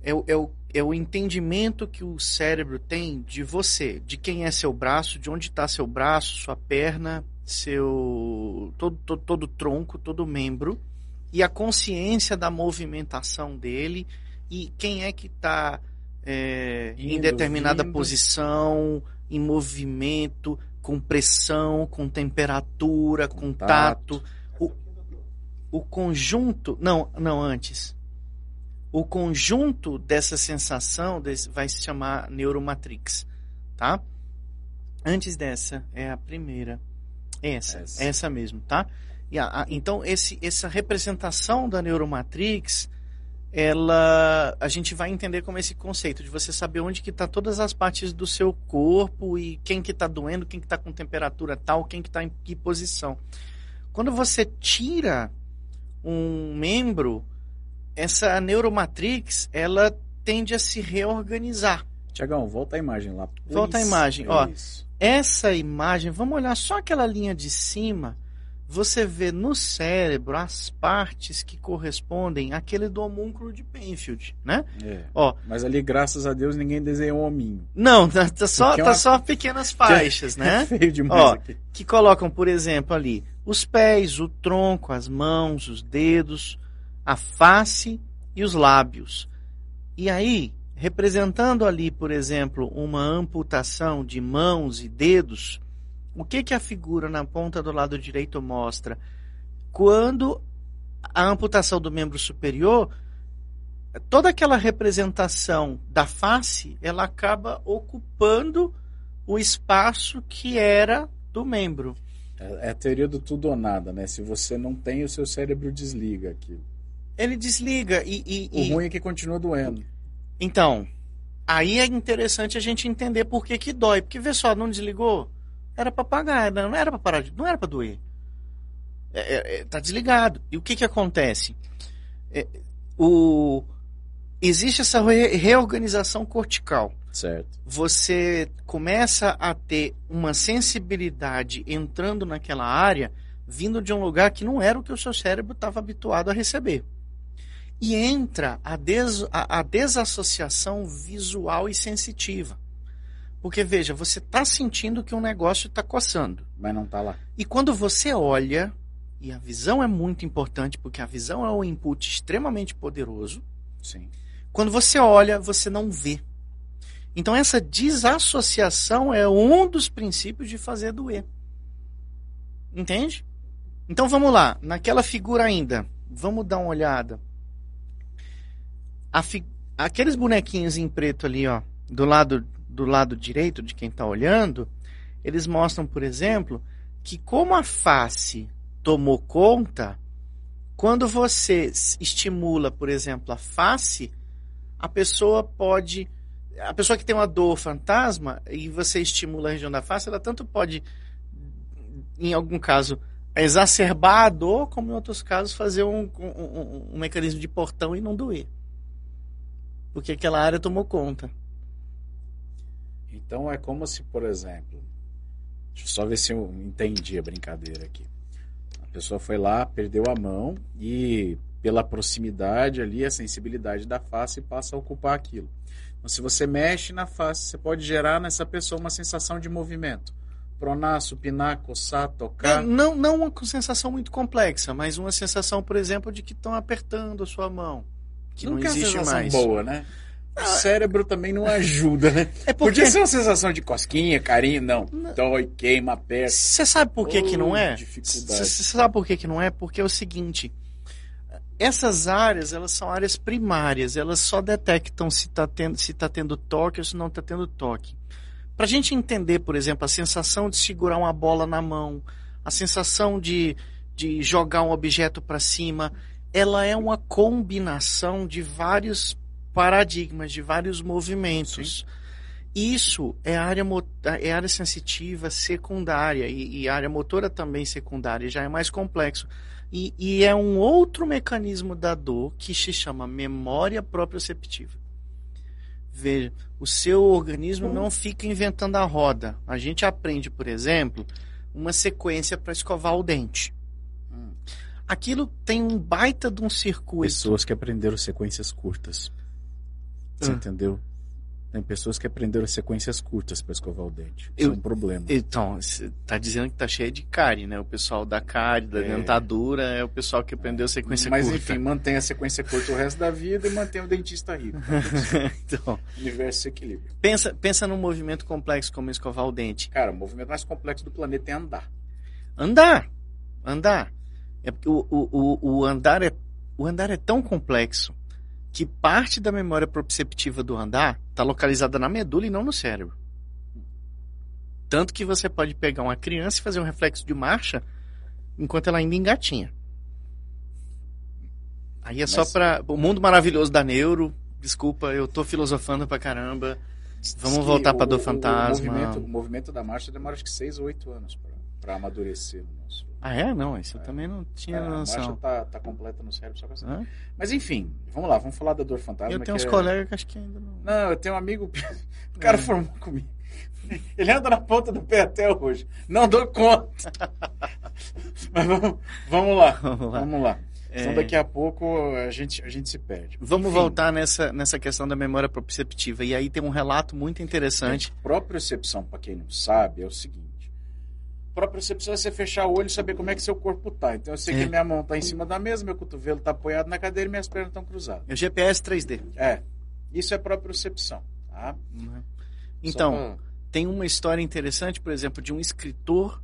é, o- é, o, é o entendimento que o cérebro tem de você, de quem é seu braço, de onde está seu braço, sua perna, seu todo, todo, todo o tronco, todo membro, e a consciência da movimentação dele e quem é que está em Indo, determinada posição, em movimento, com pressão, com temperatura, Contato. tato. O, o conjunto. Não, não, antes. O conjunto dessa sensação desse- vai se chamar neuromatrix, tá? Antes dessa, é a primeira. Essa, Essa. essa, mesmo, tá? E a- a- então, esse, essa representação da neuromatrix, ela, a gente vai entender como esse conceito de você saber onde que tá todas as partes do seu corpo e quem que tá doendo, quem que tá com temperatura tal, quem que tá em que posição. Quando você tira um membro, essa neuromatrix, ela tende a se reorganizar. Tiagão, volta a imagem lá. Volta a imagem, ó. isso. Essa imagem, vamos olhar só aquela linha de cima, você vê no cérebro as partes que correspondem àquele do homúnculo de Penfield, né? É. Ó, Mas ali, graças a Deus, ninguém desenhou um hominho. não, tá, tá só, é tá uma- só pequenas (laughs) faixas, É né? (laughs) feio demais Ó, aqui. que colocam, por exemplo, ali os pés, o tronco, as mãos, os dedos, a face e os lábios. E aí, representando ali, por exemplo, uma amputação de mãos e dedos, o que que a figura na ponta do lado direito mostra? Quando a amputação do membro superior, toda aquela representação da face, ela acaba ocupando o espaço que era do membro. É é a teoria do tudo ou nada, né? Se você não tem, o seu cérebro desliga aquilo. Ele desliga e, e- O ruim é que continua doendo. Então aí é interessante a gente entender por que que dói, porque vê só, não desligou, era para pagar, não era para parar, de, não era para doer, é, é, é, tá desligado. E o que que acontece? É, o existe essa re- reorganização cortical. Certo. você começa a ter uma sensibilidade entrando naquela área, vindo de um lugar que não era o que o seu cérebro estava habituado a receber. E entra a, des, a, a desassociação visual e sensitiva. Porque, veja, você está sentindo que um negócio está coçando. Mas não tá lá. E quando você olha, e a visão é muito importante, porque a visão é um input extremamente poderoso, Sim. quando você olha, você não vê. Então essa desassociação é um dos princípios de fazer doer. Entende? Então vamos lá, naquela figura ainda, vamos dar uma olhada. Fi- Aqueles bonequinhos em preto ali, ó, do lado do lado direito de quem está olhando, eles mostram, por exemplo, que como a face tomou conta, quando você estimula, por exemplo, a face, a pessoa pode. A pessoa que tem uma dor fantasma e você estimula a região da face, ela tanto pode, em algum caso, exacerbar a dor, como em outros casos, fazer um, um, um- um mecanismo de portão e não doer. Porque aquela área tomou conta. Então é como se, por exemplo, deixa eu só ver se eu entendi a brincadeira aqui. A pessoa foi lá, perdeu a mão e pela proximidade ali, a sensibilidade da face passa a ocupar aquilo. Então, se você mexe na face, você pode gerar nessa pessoa uma sensação de movimento. Pronar, supinar, coçar, tocar. É, não, não uma sensação muito complexa, mas uma sensação, por exemplo, de que estão apertando a sua mão. Que não, uma existe mais. boa, né? O cérebro também não ajuda, né? É porque Podia ser uma sensação de cosquinha, carinho, não. Dói, queima, aperta. Você sabe por que, que não é? Você sabe por que, que não é? Porque é o seguinte: essas áreas, elas são áreas primárias, elas só detectam se está tendo, se tá tendo toque ou se não está tendo toque. Para a gente entender, por exemplo, a sensação de segurar uma bola na mão, a sensação de, de jogar um objeto para cima, ela é uma combinação de vários paradigmas, de vários movimentos. Isso é área, é área sensitiva secundária e, e área motora também secundária, já é mais complexo. E, e é um outro mecanismo da dor que se chama memória proprioceptiva. Veja, o seu organismo não fica inventando a roda. A gente aprende, por exemplo, uma sequência para escovar o dente. Aquilo tem um baita de um circuito. Pessoas que aprenderam sequências curtas. Você Ah. entendeu? Tem pessoas que aprenderam sequências curtas para escovar o dente. Eu- Isso é um problema. Então, você tá dizendo que tá cheio de cárie, né? O pessoal da cárie, da É. dentadura, é o pessoal que aprendeu sequência Mas curta. enfim, mantém a sequência curta o resto da vida e mantém o dentista rico. (laughs) então, O universo se equilibra. pensa, pensa num movimento complexo como escovar o dente. Cara, o movimento mais complexo do planeta é andar. Andar. Andar. É, porque o, o, o, andar é, o andar é tão complexo que parte da memória proprioceptiva do andar está localizada na medula e não no cérebro. Tanto que você pode pegar uma criança e fazer um reflexo de marcha enquanto ela ainda engatinha. Aí é só Mas- para o mundo maravilhoso da neuro. Desculpa, eu tô filosofando pra caramba. Vamos voltar pra o- dor o- fantasma. O movimento, o movimento da marcha demora acho que 6 ou 8 anos para amadurecer no nosso. Ah, é? Não, isso eu também não tinha É, a marcha noção. tá, tá completa no cérebro só com essa. Hã? Mas enfim, vamos lá, vamos falar da dor fantasma. Eu tenho uns é- colegas que acho que ainda não. Não, eu tenho um amigo. (laughs) O cara É. formou comigo. Ele anda na ponta do pé até hoje. Não dou conta. (laughs) Mas vamos, vamos lá. Vamos lá. Vamos lá. Senão É. daqui a pouco a gente, a gente se perde. Vamos Enfim, voltar nessa, nessa questão da memória proprioceptiva. E aí tem um relato muito interessante. Propriocepção, para quem não sabe, é o seguinte. Propriocepção é você fechar o olho e saber como é que seu corpo tá. Então eu sei É. que minha mão tá em cima da mesa, meu cotovelo tá apoiado na cadeira e minhas pernas estão cruzadas. É o GPS 3D. É. Isso é propriocepção, tá? Então, Só pra- tem uma história interessante, por exemplo, de um escritor,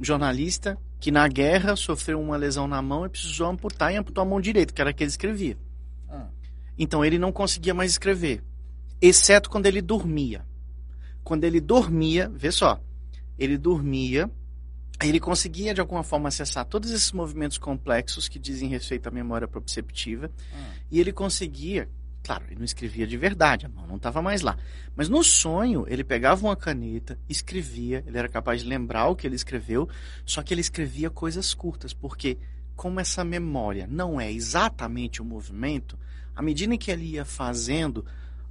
jornalista, que na guerra sofreu uma lesão na mão e precisou amputar e amputou a mão direita, que era a que ele escrevia. Ah, Então ele não conseguia mais escrever, exceto quando ele dormia. Quando ele dormia, vê só, ele dormia, ele conseguia de alguma forma acessar todos esses movimentos complexos que dizem respeito à memória proprioceptiva, ah. e ele conseguia, claro, ele não escrevia de verdade, a mão não estava mais lá. Mas no sonho, ele pegava uma caneta, escrevia, ele era capaz de lembrar o que ele escreveu, só que ele escrevia coisas curtas, porque como essa memória não é exatamente o movimento, à medida que ele ia fazendo,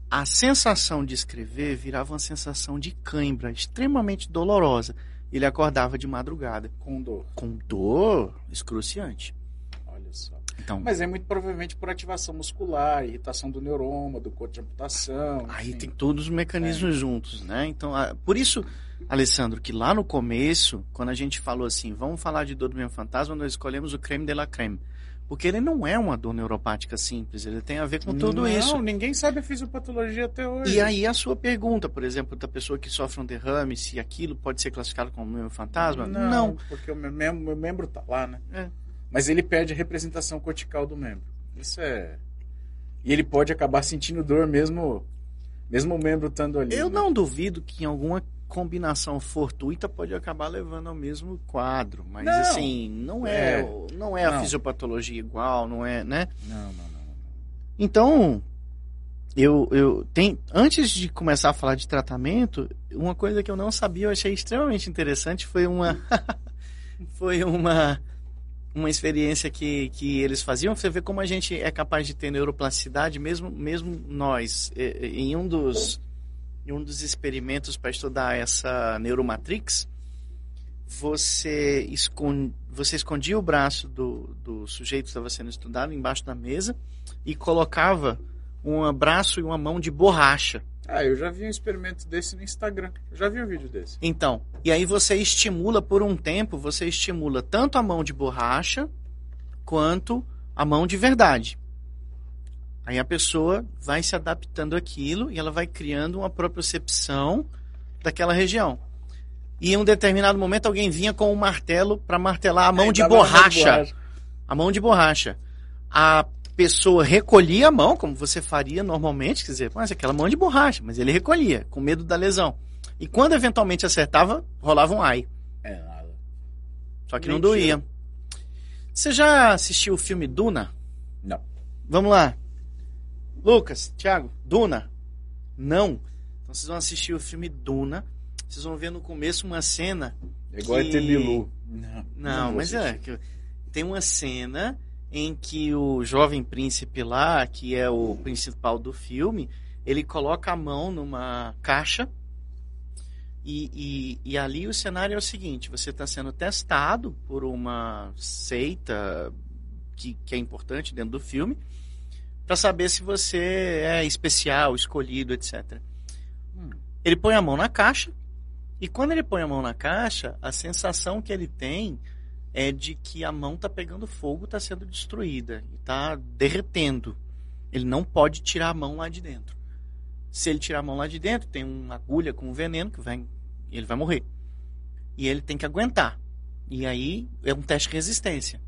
a sensação de escrever virava uma sensação de cãibra extremamente dolorosa. Ele acordava de madrugada Com dor. com dor excruciante. Olha só. Então, Mas é muito provavelmente por ativação muscular, irritação do neuroma, do corpo de amputação. Aí enfim. tem todos os mecanismos juntos, né? Então, por isso, Alessandro, que lá no começo, quando a gente falou assim, vamos falar de dor do meu fantasma, nós escolhemos o creme de la creme. Porque ele não é uma dor neuropática simples, ele tem a ver com tudo não, isso. ninguém sabe a fisiopatologia até hoje. E aí a sua pergunta, por exemplo, da pessoa que sofre um derrame, se aquilo pode ser classificado como meu fantasma? Não, porque o meu membro, meu membro tá lá, né? É. Mas ele perde a representação cortical do membro. Isso é. E ele pode acabar sentindo dor mesmo, mesmo o membro estando ali. Eu né? não duvido que em alguma combinação fortuita pode acabar levando ao mesmo quadro, mas Não. assim, não é, É. não é a Não. fisiopatologia igual, não é, né? Não, não, não. não. Então, eu, eu tem, antes de começar a falar de tratamento, uma coisa que eu não sabia, eu achei extremamente interessante, foi uma (laughs) foi uma uma experiência que, que eles faziam. Você vê como a gente é capaz de ter neuroplasticidade, mesmo mesmo nós, Eh, eh, em um dos em um dos experimentos para estudar essa neuromatrix, você, escon, você escondia o braço do, do sujeito que estava sendo estudado embaixo da mesa e colocava um braço e uma mão de borracha. Ah, eu já vi um experimento desse no Instagram. Eu já vi um vídeo desse. Então, e aí você estimula por um tempo, você estimula tanto a mão de borracha quanto a mão de verdade. Aí a pessoa vai se adaptando àquilo e ela vai criando uma propriocepção daquela região. E em um determinado momento alguém vinha com um martelo para martelar a mão de borracha. A mão de borracha. A pessoa recolhia a mão, como você faria normalmente, quer dizer, mas aquela mão de borracha, mas ele recolhia, com medo da lesão. E quando eventualmente acertava, rolava um ai. É nada. Só que não Mentira. doía. Você já assistiu o filme Duna? Não. Vamos lá. Lucas, Thiago, Duna? Não. Então vocês vão assistir o filme Duna. Vocês vão ver no começo uma cena. É igual Que- a Bilu. Não, Não, vou mas é. assistir. que- Tem uma cena em que o jovem príncipe lá, que é o principal do filme, ele coloca a mão numa caixa. E, e, e ali o cenário é o seguinte: você está sendo testado por uma seita que, que é importante dentro do filme, para saber se você é especial, escolhido, etc. Hum. Ele põe a mão na caixa, e quando ele põe a mão na caixa, a sensação que ele tem é de que a mão está pegando fogo, está sendo destruída, está derretendo. Ele não pode tirar a mão lá de dentro. Se ele tirar a mão lá de dentro, tem uma agulha com veneno que vai, ele vai morrer. E ele tem que aguentar. E aí é um teste de resistência.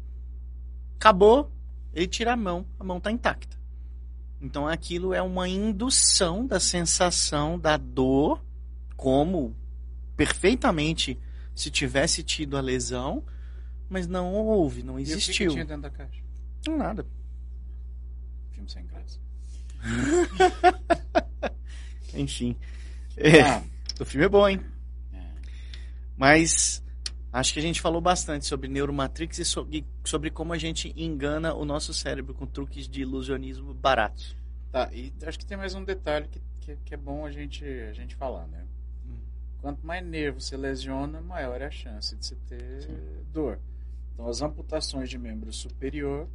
Acabou, ele tira a mão, a mão está intacta. Então aquilo é uma indução da sensação da dor, como perfeitamente se tivesse tido a lesão, mas não houve, não E o que que existiu. tinha dentro da caixa? Não, nada. Filme sem graça. (laughs) Enfim. É, Ah, o filme é bom, hein? é. Mas acho que a gente falou bastante sobre neuromatrix e sobre, sobre como a gente engana o nosso cérebro com truques de ilusionismo baratos. Tá, e acho que tem mais um detalhe que, que, que é bom a gente, a gente falar, né? Hum. Quanto mais nervo você lesiona, maior é a chance de você ter dor. Então, as amputações de membro superior,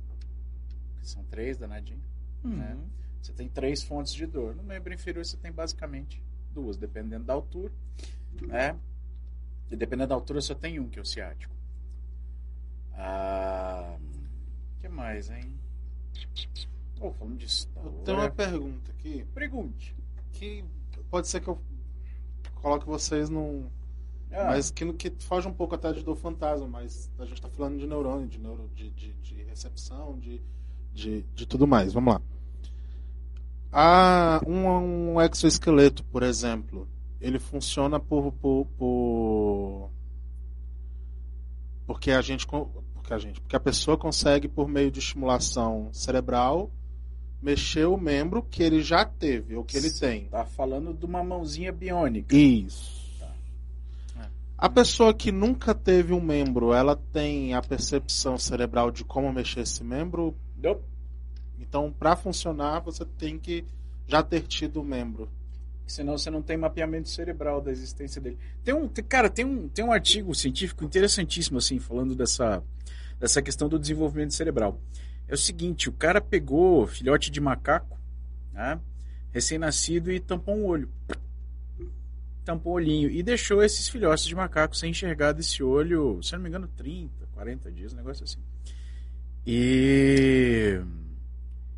que são três danadinho, né? Uhum. Você tem três fontes de dor. No membro inferior você tem basicamente duas, dependendo da altura, né? E dependendo da altura só tem um, que é o ciático. Ah, o que mais, hein? Oh, falando disso. Eu tenho uma pergunta aqui Pergunte. que pode ser que eu coloque vocês num. Ah, Mas que, que foge um pouco até de dor fantasma, mas a gente tá falando de neurônio, de, neuro, de, de, de recepção, de, de, de tudo mais. Vamos lá. Há um, um exoesqueleto, por exemplo, ele funciona por, por, por porque a gente porque a gente porque a pessoa consegue por meio de estimulação cerebral mexer o membro que ele já teve ou que ele tem. Tá falando de uma mãozinha biônica. Isso. É. A pessoa que nunca teve um membro, ela tem a percepção cerebral de como mexer esse membro. Nope. Então, para funcionar, você tem que já ter tido o membro. Senão você não tem mapeamento cerebral da existência dele. Tem um, cara, tem um, tem um artigo científico interessantíssimo assim falando dessa dessa questão do desenvolvimento cerebral. É o seguinte, o cara pegou filhote de macaco, né, recém-nascido e tampou um olho. Tampou o olhinho e deixou esses filhotes de macaco sem enxergar desse olho, se não me engano, 30, 40 dias, um negócio assim. E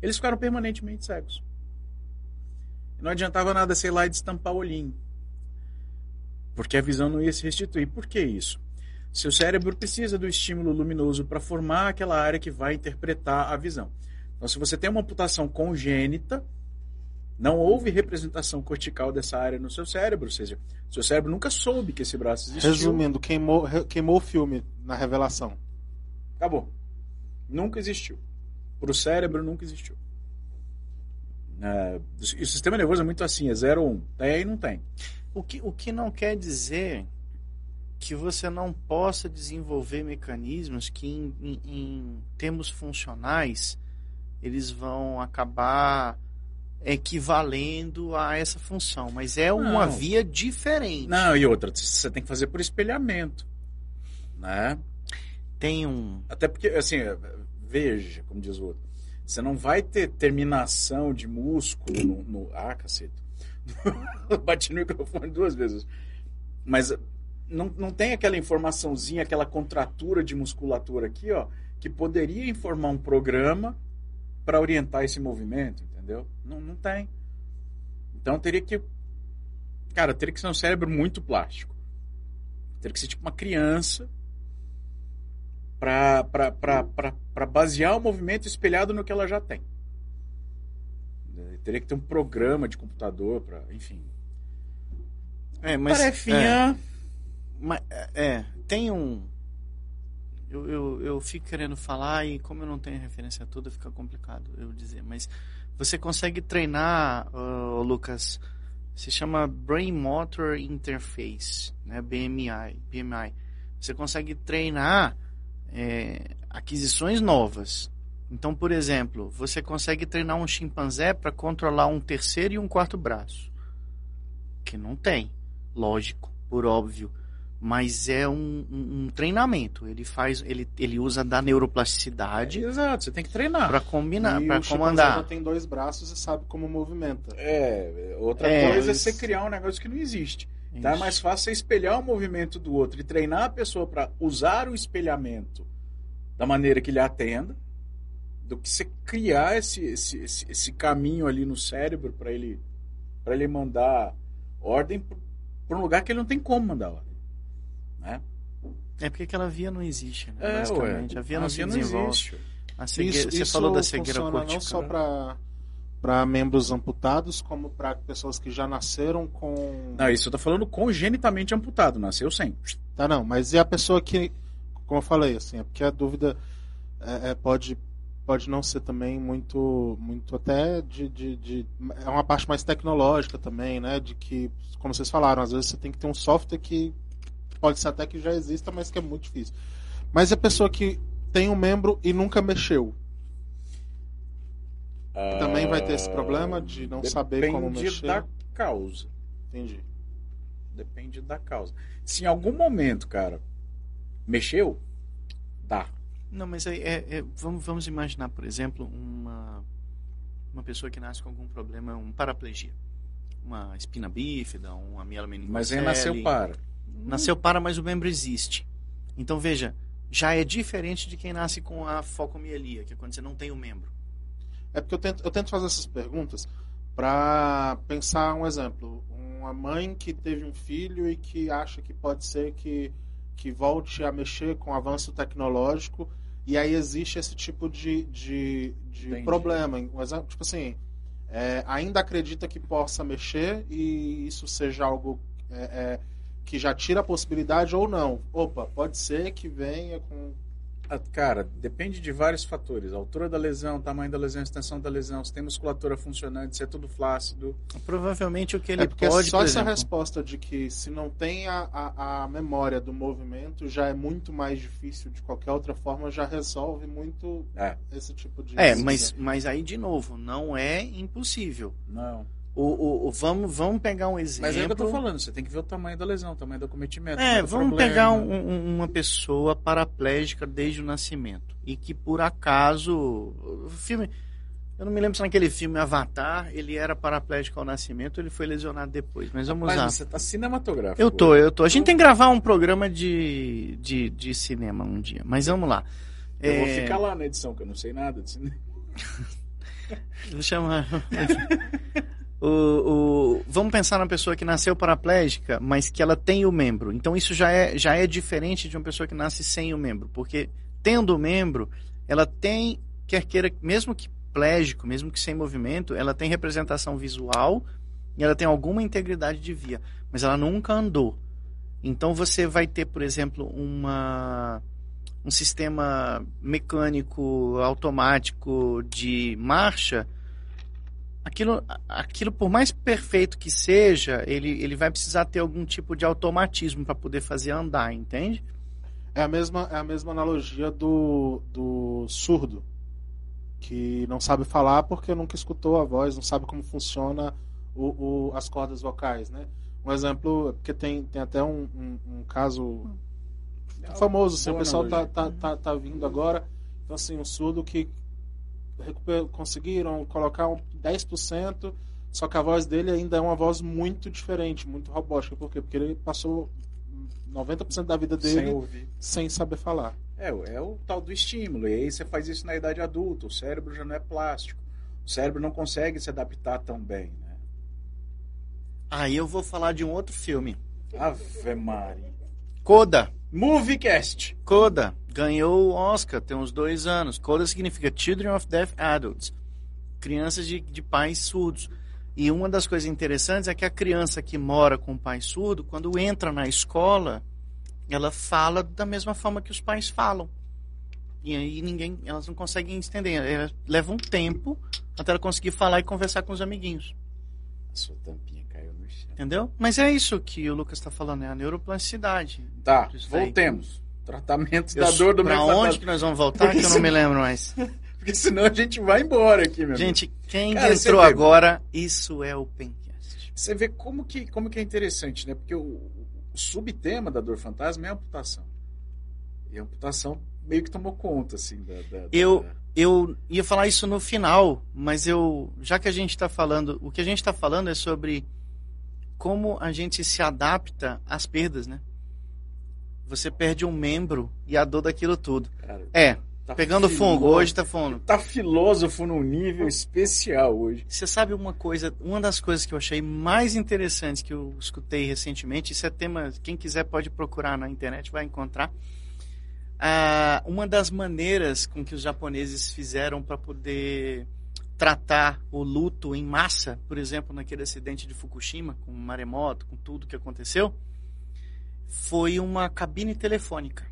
eles ficaram permanentemente cegos. Não adiantava nada, sei lá, destampar o olhinho. Porque a visão não ia se restituir. Por que isso? Seu cérebro precisa do estímulo luminoso para formar aquela área que vai interpretar a visão. Então, se você tem uma amputação congênita, não houve representação cortical dessa área no seu cérebro, ou seja, seu cérebro nunca soube que esse braço existiu. Resumindo, queimou, queimou o filme na revelação. Acabou. Nunca existiu. Para o cérebro, nunca existiu. E o sistema nervoso é muito assim, é 0 ou 1. Um. Tem e não tem. O que, o que não quer dizer que você não possa desenvolver mecanismos que, em, em- em termos funcionais, eles vão acabar equivalendo a essa função. Mas é uma Não. via diferente. Não, e outra, você tem que fazer por espelhamento. Né? Tem um. Até porque, assim, veja, como diz o outro, você não vai ter terminação de músculo no. no ah, cacete. (laughs) Bati no microfone duas vezes. Mas não, não tem aquela informaçãozinha, aquela contratura de musculatura aqui, ó, que poderia informar um programa para orientar esse movimento, entendeu? Não, não tem. Então teria que. Cara, teria que ser um cérebro muito plástico. Teria que ser tipo uma criança para basear o movimento espelhado no que ela já tem. Teria que ter um programa de computador para, enfim. É, mas Tarefinha. É, mas, é, tem um eu, eu, eu fico querendo falar e como eu não tenho referência toda, fica complicado eu dizer. Mas você consegue treinar, uh, Lucas, se chama Brain Motor Interface, né? BMI, BMI. Você consegue treinar é, aquisições novas. Então, por exemplo, você consegue treinar um chimpanzé para controlar um terceiro e um quarto braço, que não tem, lógico, por óbvio mas é um, um, um, treinamento. Ele faz, ele, ele usa da neuroplasticidade. É, exato, você tem que treinar para combinar, para comandar. já tem dois braços e sabe como movimenta. É, outra é, coisa é você criar um negócio que não existe. Então é mais fácil você espelhar o movimento do outro e treinar a pessoa para usar o espelhamento da maneira que lhe atenda, do que você criar esse, esse, esse, esse caminho ali no cérebro para ele para ele mandar ordem para um lugar que ele não tem como mandar ordem. Né? É porque aquela via não existe, né? É, basicamente. Ué, a via a não via se desenvolve. Isso, cegueira, você isso falou da cegueira cortical. não só para para membros amputados, como para pessoas que já nasceram com. Não, isso eu tô falando congenitamente amputado, nasceu sem. Tá, não, mas e a pessoa que, como eu falei, assim, é porque a dúvida é, é, pode, pode não ser também muito, muito até de, de, de, É uma parte mais tecnológica também, né? De que, como vocês falaram, às vezes você tem que ter um software que pode ser até que já exista, mas que é muito difícil. Mas a pessoa que tem um membro e nunca mexeu. Uh, também vai ter esse problema de não saber como mexer. Depende da causa. Entendi. Depende da causa. Se em algum momento, cara, mexeu, dá. Não, mas aí é, é, vamos, vamos imaginar, por exemplo, uma, uma pessoa que nasce com algum problema, um paraplegia. Uma espina bífida, uma mielomeningocele. Mas aí nasceu para. Nasceu para, mas o membro existe. Então veja, já é diferente de quem nasce com a focomielia, que é quando você não tem o membro. É porque eu tento, eu tento fazer essas perguntas para pensar um exemplo. Uma mãe que teve um filho e que acha que pode ser que, que volte a mexer com o avanço tecnológico e aí existe esse tipo de, de, de problema. Um exemplo, tipo assim, é, ainda acredita que possa mexer e isso seja algo é, é, que já tira a possibilidade ou não. Opa, pode ser que venha com. Cara, depende de vários fatores. A altura da lesão, tamanho da lesão, extensão da lesão, se tem musculatura funcionante, se é tudo flácido. Provavelmente o que ele é porque pode. Só por essa exemplo, resposta de que se não tem a, a, a, memória do movimento já é muito mais difícil de qualquer outra forma, já resolve muito é. esse tipo de. É, mas, mas aí de novo, não é impossível. Não. O, o, o, vamos, vamos pegar um exemplo. Mas é o que eu tô falando, você tem que ver o tamanho da lesão, o tamanho do acometimento. É, vamos problema. pegar um, um, uma pessoa paraplégica desde o nascimento. E que por acaso. O filme. Eu não me lembro se naquele filme Avatar ele era paraplégico ao nascimento ele foi lesionado depois. Mas vamos Rapaz, lá. Você tá cinematográfico. Eu tô, eu tô. A gente tem que gravar um programa de, de, de cinema um dia. Mas vamos lá. Eu é... vou ficar lá na edição, que eu não sei nada de cinema. (laughs) Vou chamar. (laughs) O, o, vamos pensar na pessoa que nasceu paraplégica, mas que ela tem o membro. Então isso já é, já é diferente de uma pessoa que nasce sem o membro, porque tendo o membro, ela tem, quer queira, mesmo que plégico, mesmo que sem movimento, ela tem representação visual e ela tem alguma integridade de via, mas ela nunca andou. Então você vai ter, por exemplo, uma um sistema mecânico automático de marcha aquilo, aquilo por mais perfeito que seja, ele, ele vai precisar ter algum tipo de automatismo para poder fazer andar, entende? É a mesma, é a mesma analogia do, do surdo, que não sabe falar porque nunca escutou a voz, não sabe como funciona o, o as cordas vocais, né? Um exemplo, porque tem, tem até um, um, um caso é famoso, assim, o pessoal tá, tá, tá, tá vindo agora, então assim, um surdo que conseguiram colocar um 10%, só que a voz dele ainda é uma voz muito diferente, muito robótica. Por quê? Porque ele passou 90% da vida dele sem, sem saber falar. É, é o tal do estímulo. E aí você faz isso na idade adulta. O cérebro já não é plástico. O cérebro não consegue se adaptar tão bem, né? Aí eu vou falar de um outro filme. Ave Maria. Coda. Moviecast. Coda. Ganhou o Oscar tem uns dois anos. Coda significa Children of Deaf Adults. Crianças de, de pais surdos. E uma das coisas interessantes é que a criança que mora com o pai surdo, quando entra na escola, ela fala da mesma forma que os pais falam. E aí ninguém, elas não conseguem entender. Ela leva um tempo até ela conseguir falar e conversar com os amiguinhos. A sua tampinha. Entendeu? Mas é isso que o Lucas está falando, é a neuroplasticidade. Tá, voltemos. Tratamento da dor do meio onde que nós vamos voltar que eu não me lembro mais. (laughs) Porque senão a gente vai embora aqui, meu. Gente, quem Cara, entrou vê- agora, isso é o Pencast. Você vê como que, como que é interessante, né? Porque o, o subtema da dor fantasma é a amputação. E a amputação meio que tomou conta, assim, da... da- da- Eu- Eu ia falar isso no final, mas eu, já que a gente está falando, o que a gente está falando é sobre como a gente se adapta às perdas, né? Você perde um membro e a dor daquilo tudo. Cara, É, tá pegando fungo, filósofo- hoje tá fungo. Tá filósofo num nível especial hoje. Você sabe uma coisa, uma das coisas que eu achei mais interessantes que eu escutei recentemente, isso é tema, quem quiser pode procurar na internet, vai encontrar. Ah, uma das maneiras com que os japoneses fizeram para poder tratar o luto em massa, por exemplo, naquele acidente de Fukushima, com o maremoto, com tudo que aconteceu, foi uma cabine telefônica,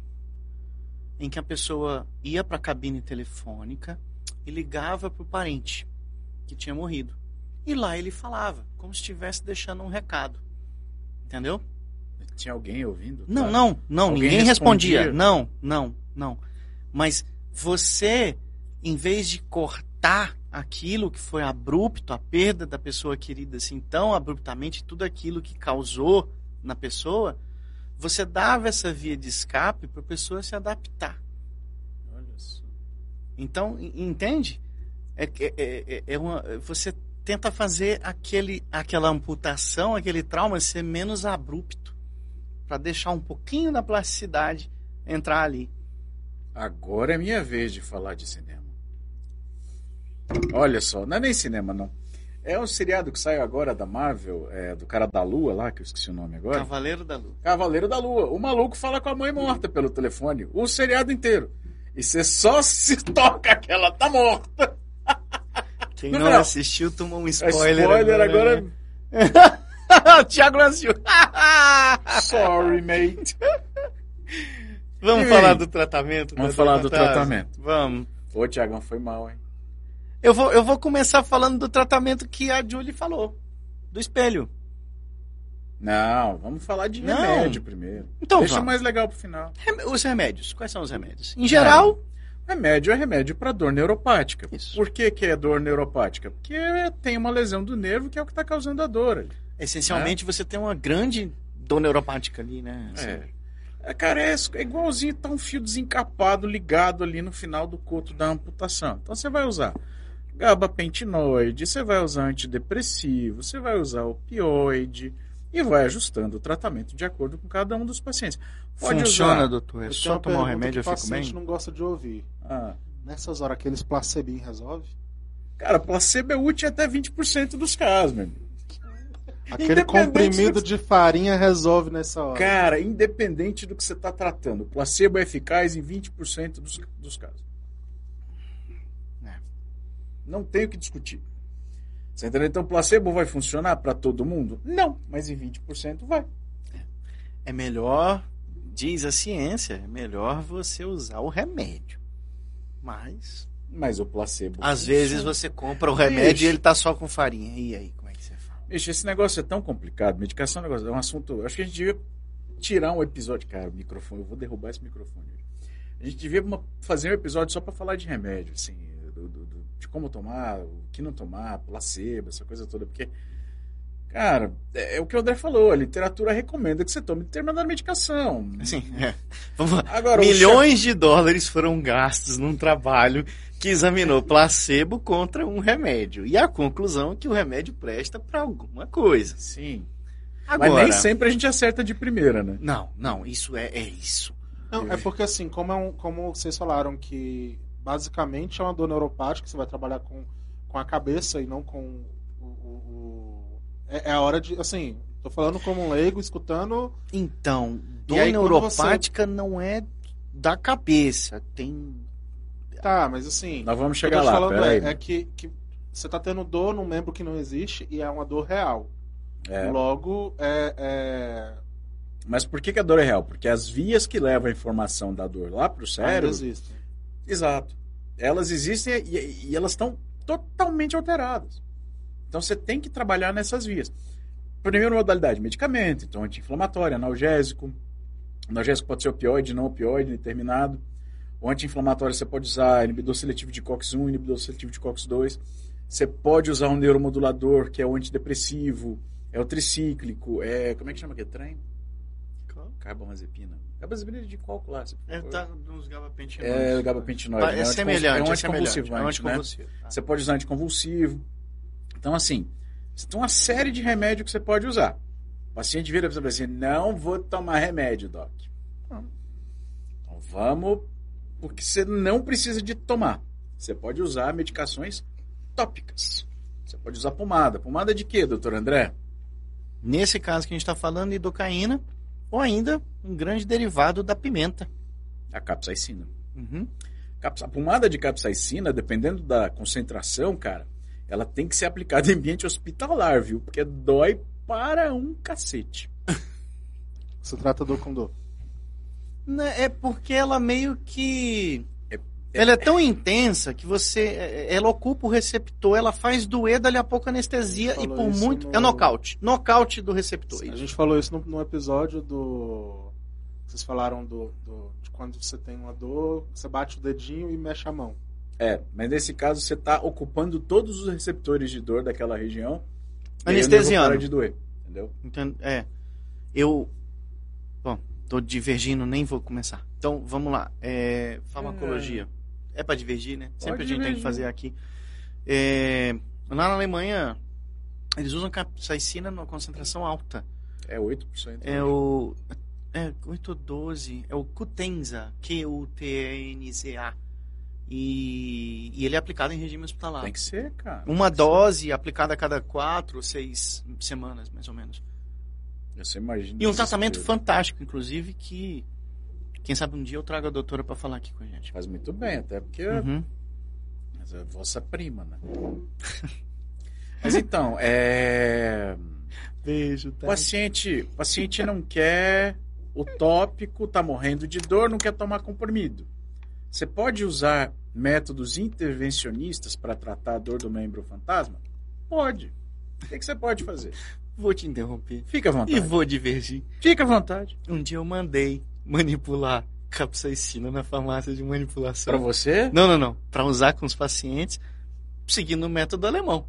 em que a pessoa ia para a cabine telefônica e ligava para o parente que tinha morrido. E lá ele falava, como se estivesse deixando um recado. Entendeu? Tinha alguém ouvindo? Não, não, não, Alguém ninguém respondia. respondia? Não, não, não. Mas você, em vez de cortar aquilo que foi abrupto, a perda da pessoa querida assim tão abruptamente, tudo aquilo que causou na pessoa, você dava essa via de escape para a pessoa se adaptar. Olha só. Então, en- entende? É, que- é, é, é uma, você tenta fazer aquele, aquela amputação, aquele trauma ser menos abrupto, para deixar um pouquinho da plasticidade entrar ali. Agora é minha vez de falar de cinema. Olha só, não é nem cinema, não. É um seriado que saiu agora da Marvel, é, do cara da Lua lá, que eu esqueci o nome agora. Cavaleiro da Lua. Cavaleiro da Lua. O maluco fala com a mãe morta pelo telefone. O seriado inteiro. E você só se (laughs) toca que ela tá morta. Quem Não, não, não. assistiu tomou um É spoiler. Spoiler agora. né? (laughs) Tiago Lancio. (laughs) Sorry, mate. Vamos E falar aí? do tratamento. Vamos falar do tratamento. Vamos. Ô, Tiagão, foi mal, hein? Eu vou, eu vou começar falando do tratamento que a Julie falou. Do espelho. Não, vamos falar de Não. remédio primeiro. Então Deixa vamos. mais legal pro final. Os remédios. Quais são os remédios? Em geral, Remédio é remédio para dor neuropática. Isso. Por que, que é dor neuropática? Porque tem uma lesão do nervo que é o que está causando a dor. essencialmente você tem uma grande dor neuropática ali, né? Assim, É. É, cara, é, é igualzinho tá um fio desencapado ligado ali no final do coto da amputação. Então você vai usar gabapentinoide, você vai usar antidepressivo, você vai usar opioide e vai ajustando o tratamento de acordo com cada um dos pacientes. Pode Funciona, usar. doutor? É Eu só tomar o pergunta remédio e que eu o fico paciente bem? não gosta de ouvir. Ah. Nessas horas, aqueles placebinho resolve? Cara, placebo é útil até 20% dos casos, meu amigo. Aquele comprimido do- de farinha resolve nessa hora. Cara, independente do que você está tratando, o placebo é eficaz em 20% dos, dos casos. Não tem o que discutir. Você entendeu? Então, placebo vai funcionar para todo mundo? Não, mas em 20% vai. É melhor, diz a ciência, é melhor você usar o remédio. Mas, Mas o placebo. às funciona. vezes você compra o remédio Ixi. e ele tá só com farinha. E aí, como é que você fala? Bicho, esse negócio é tão complicado. Medicação é um negócio, é um assunto. Acho que a gente devia tirar um episódio. Cara, o microfone, eu vou derrubar esse microfone. A gente devia fazer um episódio só para falar de remédio, assim, de como tomar, o que não tomar, placebo, essa coisa toda, porque. Cara, é, é o que o André falou, a literatura recomenda que você tome determinada medicação. Assim, é. Vamos lá. Agora, Milhões de dólares foram gastos num trabalho que examinou placebo contra um remédio. E a conclusão é que o remédio presta para alguma coisa. Sim. Agora, Mas nem sempre a gente acerta de primeira, né? Não, não, isso é, é isso. Não, é porque assim, como, é um, como vocês falaram que basicamente é uma dor neuropática, você vai trabalhar com, com a cabeça e não com o. o- o- é, é a hora de. Assim, tô falando como um leigo, escutando. Então, dor aí, neuropática não é da cabeça. Tem. Tá, mas assim. Nós vamos o que eu chegar lá, falando é, é que, que você tá tendo dor num membro que não existe e é uma dor real. É. Logo, é, é, Mas por que, que a dor é real? Porque as vias que levam a informação da dor lá pro ainda cérebro. existe. Exato. Elas existem e, e elas estão totalmente alteradas. Então você tem que trabalhar nessas vias. Primeira modalidade, medicamento, então anti-inflamatório, analgésico. Analgésico pode ser opioide, não opioide, determinado. O anti-inflamatório você pode usar inibidor seletivo de COX-1, inibidor seletivo de COX-2. Você pode usar um neuromodulador, que é o antidepressivo, é o tricíclico, é... Como é que chama aquele trem? Carbamazepina. Carbamazepina é de qual classe? É, tá nos gabapentinoides. É gabapentinoide. É, né? anticonvul- semelhante, é um é semelhante. anticonvulsivante, É um né? anticonvulsivo. Ah. Você pode usar anticonvulsivo. Então, assim, você tem uma série de remédios que você pode usar. O paciente vira para você assim, não vou tomar remédio, Doc. Então, vamos, porque você não precisa de tomar. Você pode usar medicações tópicas. Você pode usar pomada. Pomada de quê, doutor André? Nesse caso que a gente está falando, idocaína, ou ainda um grande derivado da pimenta. A capsaicina. Uhum. A pomada de capsaicina, dependendo da concentração, cara, ela tem que ser aplicada em ambiente hospitalar, viu? Porque dói para um cacete. Você trata dor com dor. Né, É porque ela meio que. Ela é tão intensa que você. é- Ela ocupa o receptor, ela faz doer, dali a pouco anestesia e Falou por muito. no- É nocaute. Nocaute do receptor. A isso. gente falou isso no, no episódio do. Vocês falaram do, do- de quando você tem uma dor, você bate o dedinho e mexe a mão. É, mas nesse caso você está ocupando todos os receptores de dor daquela região. e Anestesiando. para de doer, entendeu? Entendo? É. Eu. Bom, tô divergindo, nem vou começar. Então, vamos lá. É, farmacologia. É, pra divergir, né? Sempre a gente tem que divergir. fazer aqui. É, lá na Alemanha, eles usam capsaicina numa concentração alta. É 8%. É o. É 8 ou 12. É o Cutenza. Q-U-T-N-Z-A. E, e ele é aplicado em regime hospitalar. Tem que ser, cara. Uma ser. dose aplicada a cada 4 ou 6 semanas, mais ou menos. Você imagina. E um o tratamento fantástico, inclusive, que quem sabe um dia eu trago a doutora para falar aqui com a gente. Faz muito bem, até porque Uhum. Mas é vossa prima, né? (laughs) Mas então, é. Beijo, O paciente, o paciente não quer o tópico, tá morrendo de dor, não quer tomar comprimido. Você pode usar métodos intervencionistas para tratar a dor do membro fantasma? Pode. O que, que você pode fazer? Vou te interromper. Fica à E vontade. vou divergir. Fica à vontade. Um dia eu mandei manipular capsaicina na farmácia de manipulação. Para você? Não, não, não. Para usar com os pacientes, seguindo o método alemão.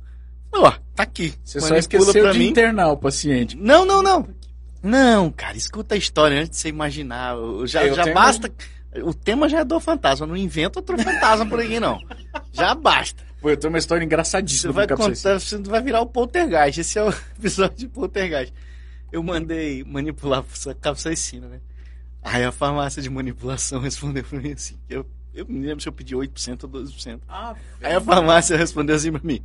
Ó, tá aqui. Você só Manipula esqueceu pra de mim. internar o paciente. Não, não, não. Não, cara, escuta a história antes de você imaginar. Já, Eu já tenho- basta. O tema já é dor fantasma. Não inventa outro fantasma por aí, não. Já basta. Pô, eu tenho uma história Você engraçadíssima vai com capsaicina. contar, você vai virar o poltergeist. Esse é o (laughs) episódio de poltergeist. Eu mandei manipular essa capsaicina, né? Aí a farmácia de manipulação respondeu pra mim assim. Eu, eu me lembro se eu pedi 8% ou 12%. Ah, Aí a farmácia respondeu assim pra mim.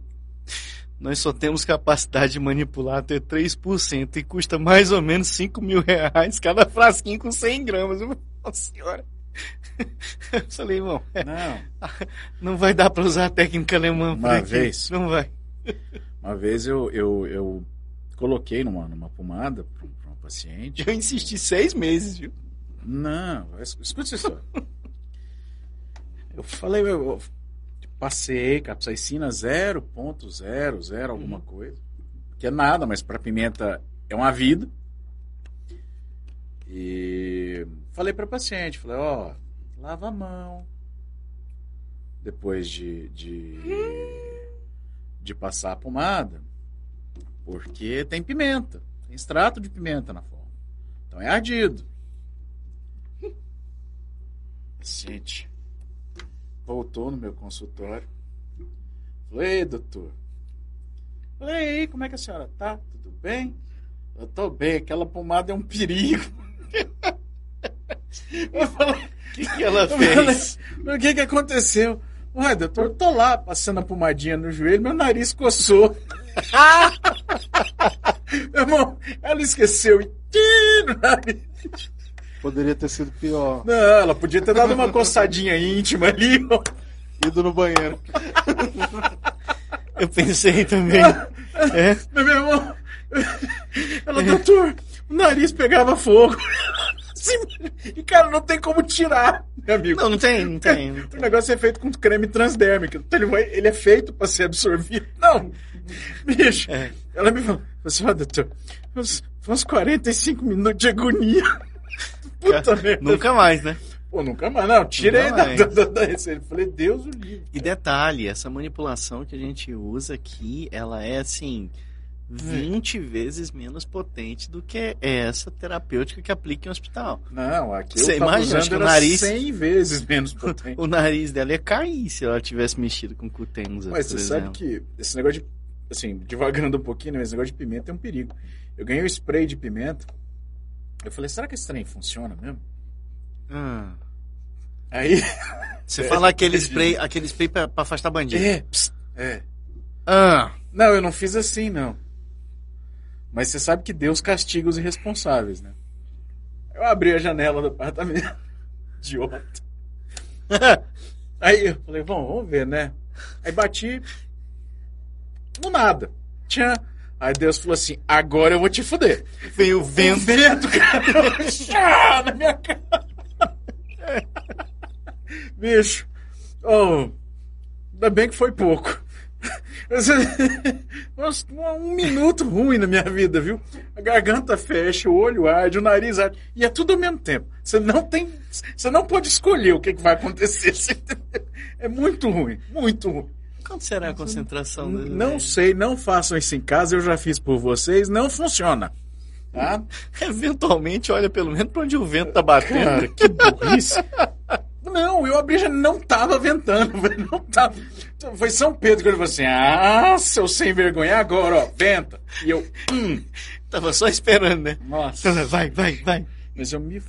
Nós só temos capacidade de manipular até 3% e custa mais ou menos 5 mil reais cada frasquinho com 100 gramas. Eu falei, Nossa senhora. Eu falei, irmão, é, Não. não vai dar pra usar a técnica alemã por Uma aqui. vez. Não vai. Uma vez eu, eu, eu coloquei numa, numa pomada para um paciente. Eu insisti seis meses, viu? Não, es- escuta essa história. Eu falei, eu, passei capsaicina 0.00 alguma coisa. Que é nada, mas para pimenta é uma vida. E falei para paciente, falei, ó, lava a mão. Depois de, de, de passar a pomada, porque tem pimenta, tem extrato de pimenta na forma. Então é ardido. Paciente voltou no meu consultório. Falei, ei, doutor. Falei, como é que a senhora tá? Tudo bem? Eu tô bem, aquela pomada é um perigo. (laughs) Eu falei, O que, que ela eu falei, fez? o que que aconteceu? Ué, doutor, eu tô lá passando a pomadinha no joelho, meu nariz coçou. (laughs) meu irmão, ela esqueceu e. Poderia ter sido pior. Não, ela podia ter dado uma coçadinha íntima ali, ó. Ido no banheiro. Eu pensei também. É? Meu irmão, ela, doutor, o nariz pegava fogo. E, cara, não tem como tirar, meu amigo. Não, não tem, não tem. O negócio é feito com creme transdérmico. Então ele, vai- ele é feito para ser absorvido. Não, bicho. É. Ela me falou, assim, ó, doutor, uns, uns 45 minutos de agonia. Puta merda. Nunca mais, né? Pô, nunca mais. Não, tira aí Nunca da, mais. da, da, da receita. Eu falei, Deus o livre. E detalhe, essa manipulação que a gente usa aqui, ela é assim 20 vezes menos potente do que essa terapêutica que aplica em hospital. Não, aqui Você eu imagina, acho que o nariz- 100 vezes menos potente. (laughs) O nariz dela ia cair se ela tivesse mexido com cutenza, Mas você exemplo. sabe que esse negócio de. Assim, devagando um pouquinho, né? Esse negócio de pimenta é um perigo. Eu ganhei um spray de pimenta. Eu falei, será que esse trem funciona mesmo? Ah, Aí. (laughs) você fala aquele spray, aquele spray pra, pra afastar bandido. É, é. Ah, Não, eu não fiz assim, não. Mas você sabe que Deus castiga os irresponsáveis, né? Eu abri a janela do apartamento. (laughs) Idiota. (laughs) Aí eu falei, bom, vamos ver, né? Aí bati. No nada. Tchan. Aí Deus falou assim: agora eu vou te fuder. veio o vento. vento, cara. (laughs) Na minha cara. (laughs) Bicho. Oh, ainda bem que foi pouco. (laughs) Nossa, um minuto ruim na minha vida, viu? A garganta fecha, o olho arde, o nariz arde. E é tudo ao mesmo tempo. Você não tem. Você não pode escolher o que, que vai acontecer. É muito ruim, muito ruim. Quanto será a concentração dele? Não sei, não façam isso em casa, eu já fiz por vocês, não funciona. Tá? (laughs) Eventualmente, olha pelo menos pra onde o vento tá batendo. Cara, que burrice. (laughs) Não, eu abri já não tava ventando, (laughs) não tava. Foi São Pedro que ele falou assim: ah, seu sem vergonha, agora, ó, venta. E eu, hum, Tava só esperando, né? nossa. Vai, vai, vai. Mas eu me.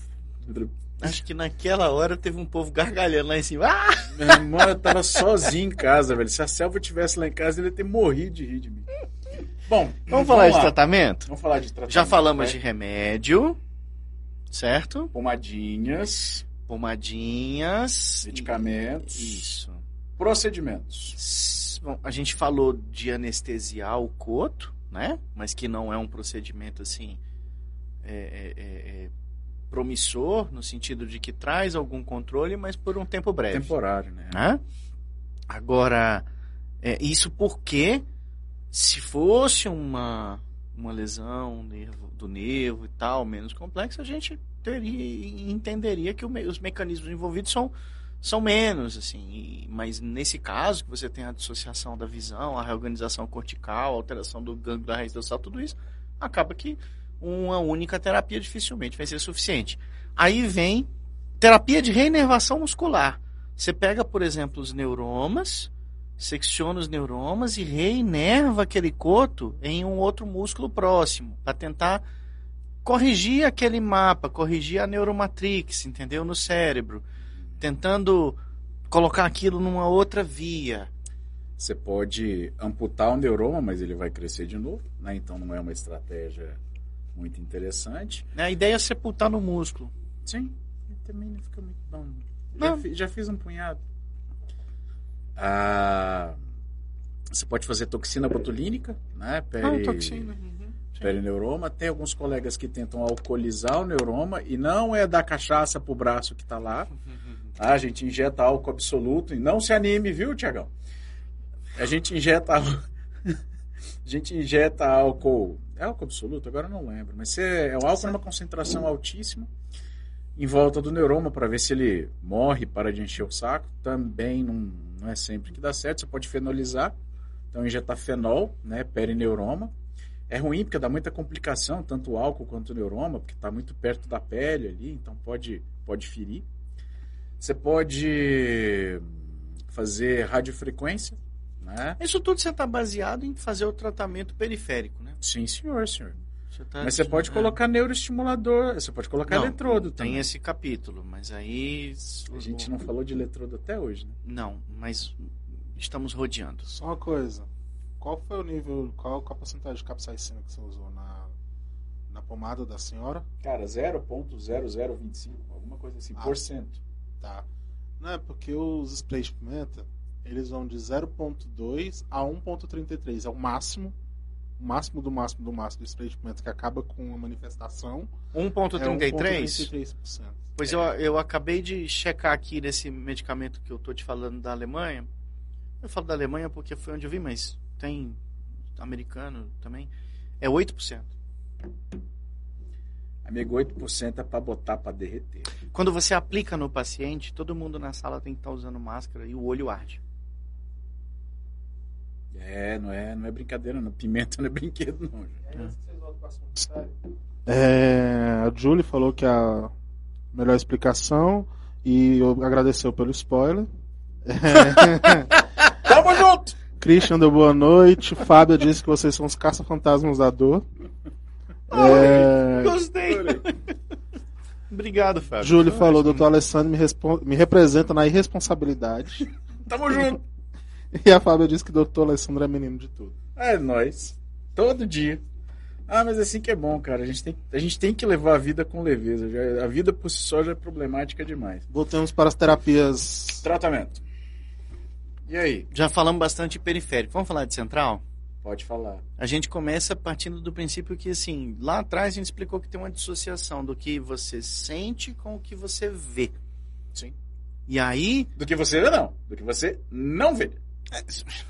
Acho que naquela hora teve um povo gargalhando lá em cima. Ah! Meu irmão, eu tava sozinho em casa, velho. Se a Selva tivesse lá em casa, ele ia ter morrido de rir de mim. Bom, Vamos falar de lá. tratamento? Vamos falar de tratamento. Já falamos né? de remédio, certo? pomadinhas, Pomadinhas. medicamentos, Isso. procedimentos. Bom, a gente falou de anestesiar o coto, né? Mas que não é um procedimento assim é, é, é, é, promissor no sentido de que traz algum controle, mas por um tempo breve. Temporário, né? né? Agora, é, isso porque se fosse uma, uma lesão nervo- do nervo e tal, menos complexa, a gente teria entenderia que me- os mecanismos envolvidos são, são menos, assim. e- mas nesse caso, que você tem a dissociação da visão, a reorganização cortical, a alteração do gânglio da raiz dorsal, tudo isso, acaba que uma única terapia dificilmente vai ser suficiente. Aí vem terapia de reinervação muscular. Você pega, por exemplo, os neuromas, secciona os neuromas e reinerva aquele coto em um outro músculo próximo, para tentar corrigir aquele mapa, corrigir a neuromatrix, entendeu? No cérebro, tentando colocar aquilo numa outra via. Você pode amputar o neuroma, mas ele vai crescer de novo, né? Então não é uma estratégia muito interessante. A ideia é sepultar no músculo. Sim, também não fica muito bom. Já, fi- já fiz um punhado. Ah, você pode fazer toxina botulínica, né? Peri, Ah, toxina. Uhum. Perineuroma. Tem alguns colegas que tentam alcoolizar o neuroma e não é dar cachaça pro braço que tá lá. tá? A gente injeta álcool absoluto e não se anime, viu, Tiagão? A gente injeta (laughs) a gente injeta álcool, álcool absoluto, agora eu não lembro, mas é, é o álcool numa concentração altíssima em volta do neuroma para ver se ele morre, para de encher o saco. Também não, não é sempre que dá certo. Você pode fenolizar, então injetar fenol, né, perineuroma. É ruim porque dá muita complicação, tanto o álcool quanto o neuroma, porque está muito perto da pele ali, então pode, pode ferir. Você pode fazer radiofrequência, né? Isso tudo você está baseado em fazer o tratamento periférico, né? Sim, senhor, senhor. Você tá- Mas você pode é. colocar neuroestimulador, você pode colocar Não, eletrodo Tem também. esse capítulo, mas aí. A gente não falou de eletrodo até hoje, né? Não, mas estamos rodeando. Só uma coisa. Qual foi o nível, qual, qual a porcentagem de capsaicina que você usou na, na pomada da senhora? Cara, 0.0025, alguma coisa assim, Ah. por cento. Tá. Não é porque os sprays de pimenta, eles vão de 0.2 a 1.33. É o máximo. O máximo do máximo do máximo do spray de pimenta que acaba com a manifestação. É 1,33? 1.33%. Pois eu, eu acabei de checar aqui nesse medicamento que eu tô te falando da Alemanha. Eu falo da Alemanha porque foi onde eu vi, mas tem americano também. É 8%. Amigo, 8% é pra botar pra derreter. Quando você aplica no paciente, todo mundo na sala tem que estar usando máscara e o olho arde. É, não é, não é brincadeira, não. Pimenta não é (laughs) brinquedo, não. gente. É, a Julie falou que a melhor explicação e agradeceu pelo spoiler. (laughs) Tamo junto! Christian deu boa noite. Fábio disse que vocês são os caça-fantasmas da dor. É, Gostei. Obrigado, Fábio. Júlio falou, doutor Alessandro me, me representa na irresponsabilidade. Tamo junto! (laughs) E a Fábio disse que doutor Alessandro é menino de tudo. É nóis. Todo dia. Ah, mas assim que é bom, cara. A gente tem, a gente tem que levar a vida com leveza. Já- a vida por si só já é problemática demais. Voltemos para as terapias. Tratamento. E aí? Já falamos bastante de periférico. Vamos falar de central? Pode falar. A gente começa partindo do princípio que, assim, lá atrás a gente explicou que tem uma dissociação do que você sente com o que você vê. Sim. E aí. Do que você vê, não. Do que você não vê.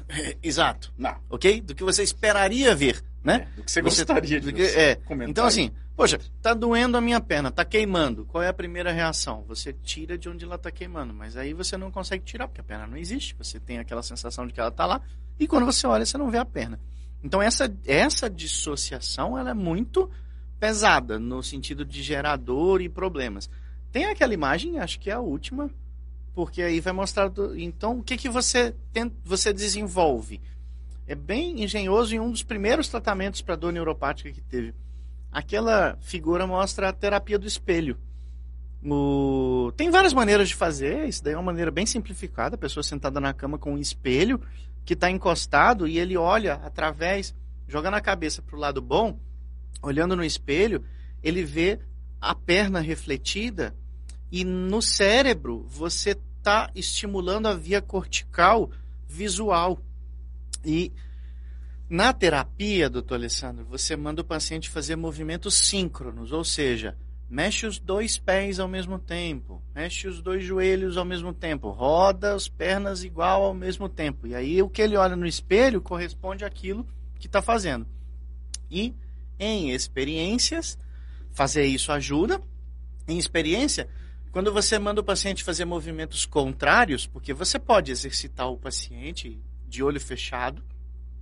É, exato. Não. Ok? Do que você esperaria ver, né? É, do que você Você- gostaria de que- ver. é. Então, assim, poxa, tá doendo a minha perna, tá queimando. Qual é a primeira reação? Você tira de onde ela tá queimando, mas aí você não consegue tirar, porque a perna não existe. Você tem aquela sensação de que ela tá lá, e quando você olha, você não vê a perna. Então, essa, essa dissociação, ela é muito pesada, no sentido de gerar dor e problemas. Tem aquela imagem, acho que é a última, porque aí vai mostrar. do- então, o que, que você, tem, você desenvolve? É bem engenhoso e um dos primeiros tratamentos para dor neuropática que teve. Aquela figura mostra a terapia do espelho. O- Tem várias maneiras de fazer, isso daí é uma maneira bem simplificada, a pessoa sentada na cama com um espelho que está encostado e ele olha através, jogando a cabeça para o lado bom, olhando no espelho, ele vê a perna refletida e no cérebro você está estimulando a via cortical visual. E na terapia, doutor Alessandro, você manda o paciente fazer movimentos síncronos, ou seja, mexe os dois pés ao mesmo tempo, mexe os dois joelhos ao mesmo tempo, roda as pernas igual ao mesmo tempo. E aí o que ele olha no espelho corresponde àquilo que está fazendo. E em experiências, fazer isso ajuda. Em experiência, quando você manda o paciente fazer movimentos contrários, porque você pode exercitar o paciente de olho fechado.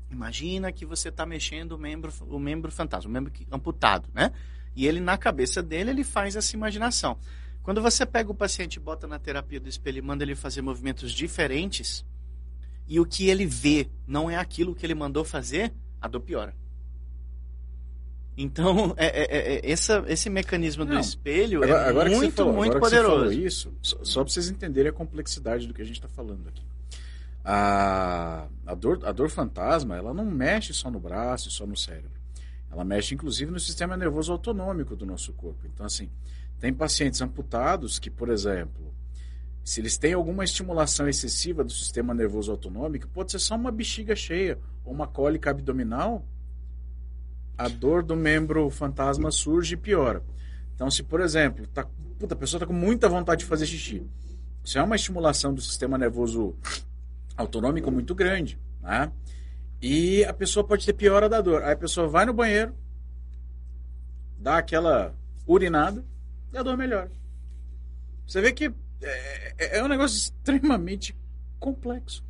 Imagina que você está mexendo o membro, o membro fantasma, o membro amputado, né? E ele, na cabeça dele, ele faz essa imaginação. Quando você pega o paciente e bota na terapia do espelho e manda ele fazer movimentos diferentes, e o que ele vê não é aquilo que ele mandou fazer, a dor piora. Então, (laughs) é, é- é- é- essa, esse mecanismo do Não. espelho Agora, é agora muito, falou, muito agora que você falou poderoso. isso, só, só para vocês entenderem a complexidade do que a gente está falando aqui. A, a, dor, a dor fantasma, ela não mexe só no braço e só no cérebro. Ela mexe, inclusive, no sistema nervoso autonômico do nosso corpo. Então, assim, tem pacientes amputados que, por exemplo, se eles têm alguma estimulação excessiva do sistema nervoso autonômico, pode ser só uma bexiga cheia ou uma cólica abdominal, a dor do membro fantasma surge e piora. Então, se, por exemplo, tá, puta, a pessoa está com muita vontade de fazer xixi, isso é uma estimulação do sistema nervoso autonômico muito grande, né? E a pessoa pode ter piora da dor. Aí a pessoa vai no banheiro, dá aquela urinada e a dor melhora. Você vê que é, é- é um negócio extremamente complexo.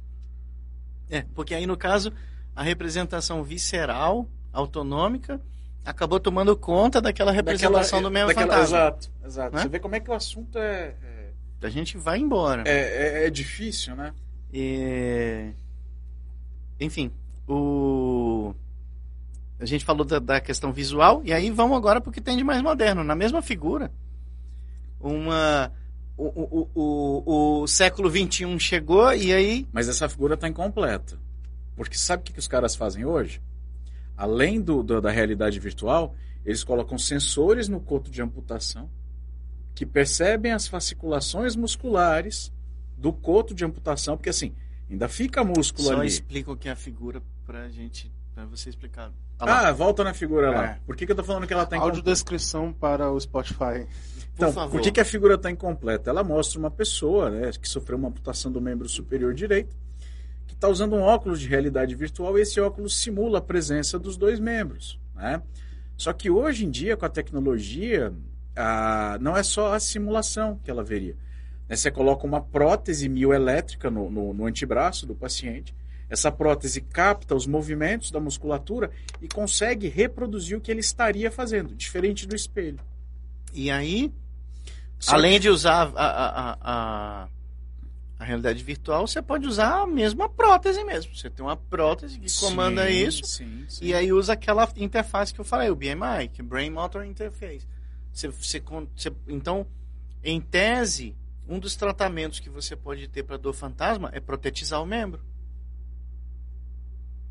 É, porque aí no caso a representação visceral, autonômica, acabou tomando conta daquela representação do mesmo daquela- fantasma. Exato, exato. Né? Você vê como é que o assunto é, é, A gente vai embora. é, é- é difícil, né? E... Enfim, o... a gente falou da, da questão visual, e aí vamos agora para o que tem de mais moderno. Na mesma figura, uma. O, o, o, o século XXI chegou e aí. Mas essa figura está incompleta. Porque sabe o que, que os caras fazem hoje? Além do, do, da realidade virtual, eles colocam sensores no coto de amputação que percebem as fasciculações musculares do coto de amputação, porque assim, ainda fica músculo Só ali. explica o que é a figura pra gente, pra você explicar. Tá Ah, lá. volta na figura lá. É. Por que, que eu tô falando que ela tá incompleta? Audiodescrição para o Spotify. Por Então, favor. por que, que a figura está incompleta? Ela mostra uma pessoa né, que sofreu uma amputação do membro superior direito, está usando um óculos de realidade virtual e esse óculos simula a presença dos dois membros. Né? Só que hoje em dia, com a tecnologia, a- não é só a simulação que ela veria. Né, Você coloca uma prótese mioelétrica no, no, no antebraço do paciente. Essa prótese capta os movimentos da musculatura e consegue reproduzir o que ele estaria fazendo, diferente do espelho. E aí, Só além de usar a, a, a, a, realidade virtual, você pode usar a mesma prótese mesmo. Você tem uma prótese que comanda Sim, isso. sim, sim. E aí usa aquela interface que eu falei, o BMI, que é Brain Motor Interface. Você, você, você- então, em tese, um dos tratamentos que você pode ter para dor fantasma é protetizar o membro.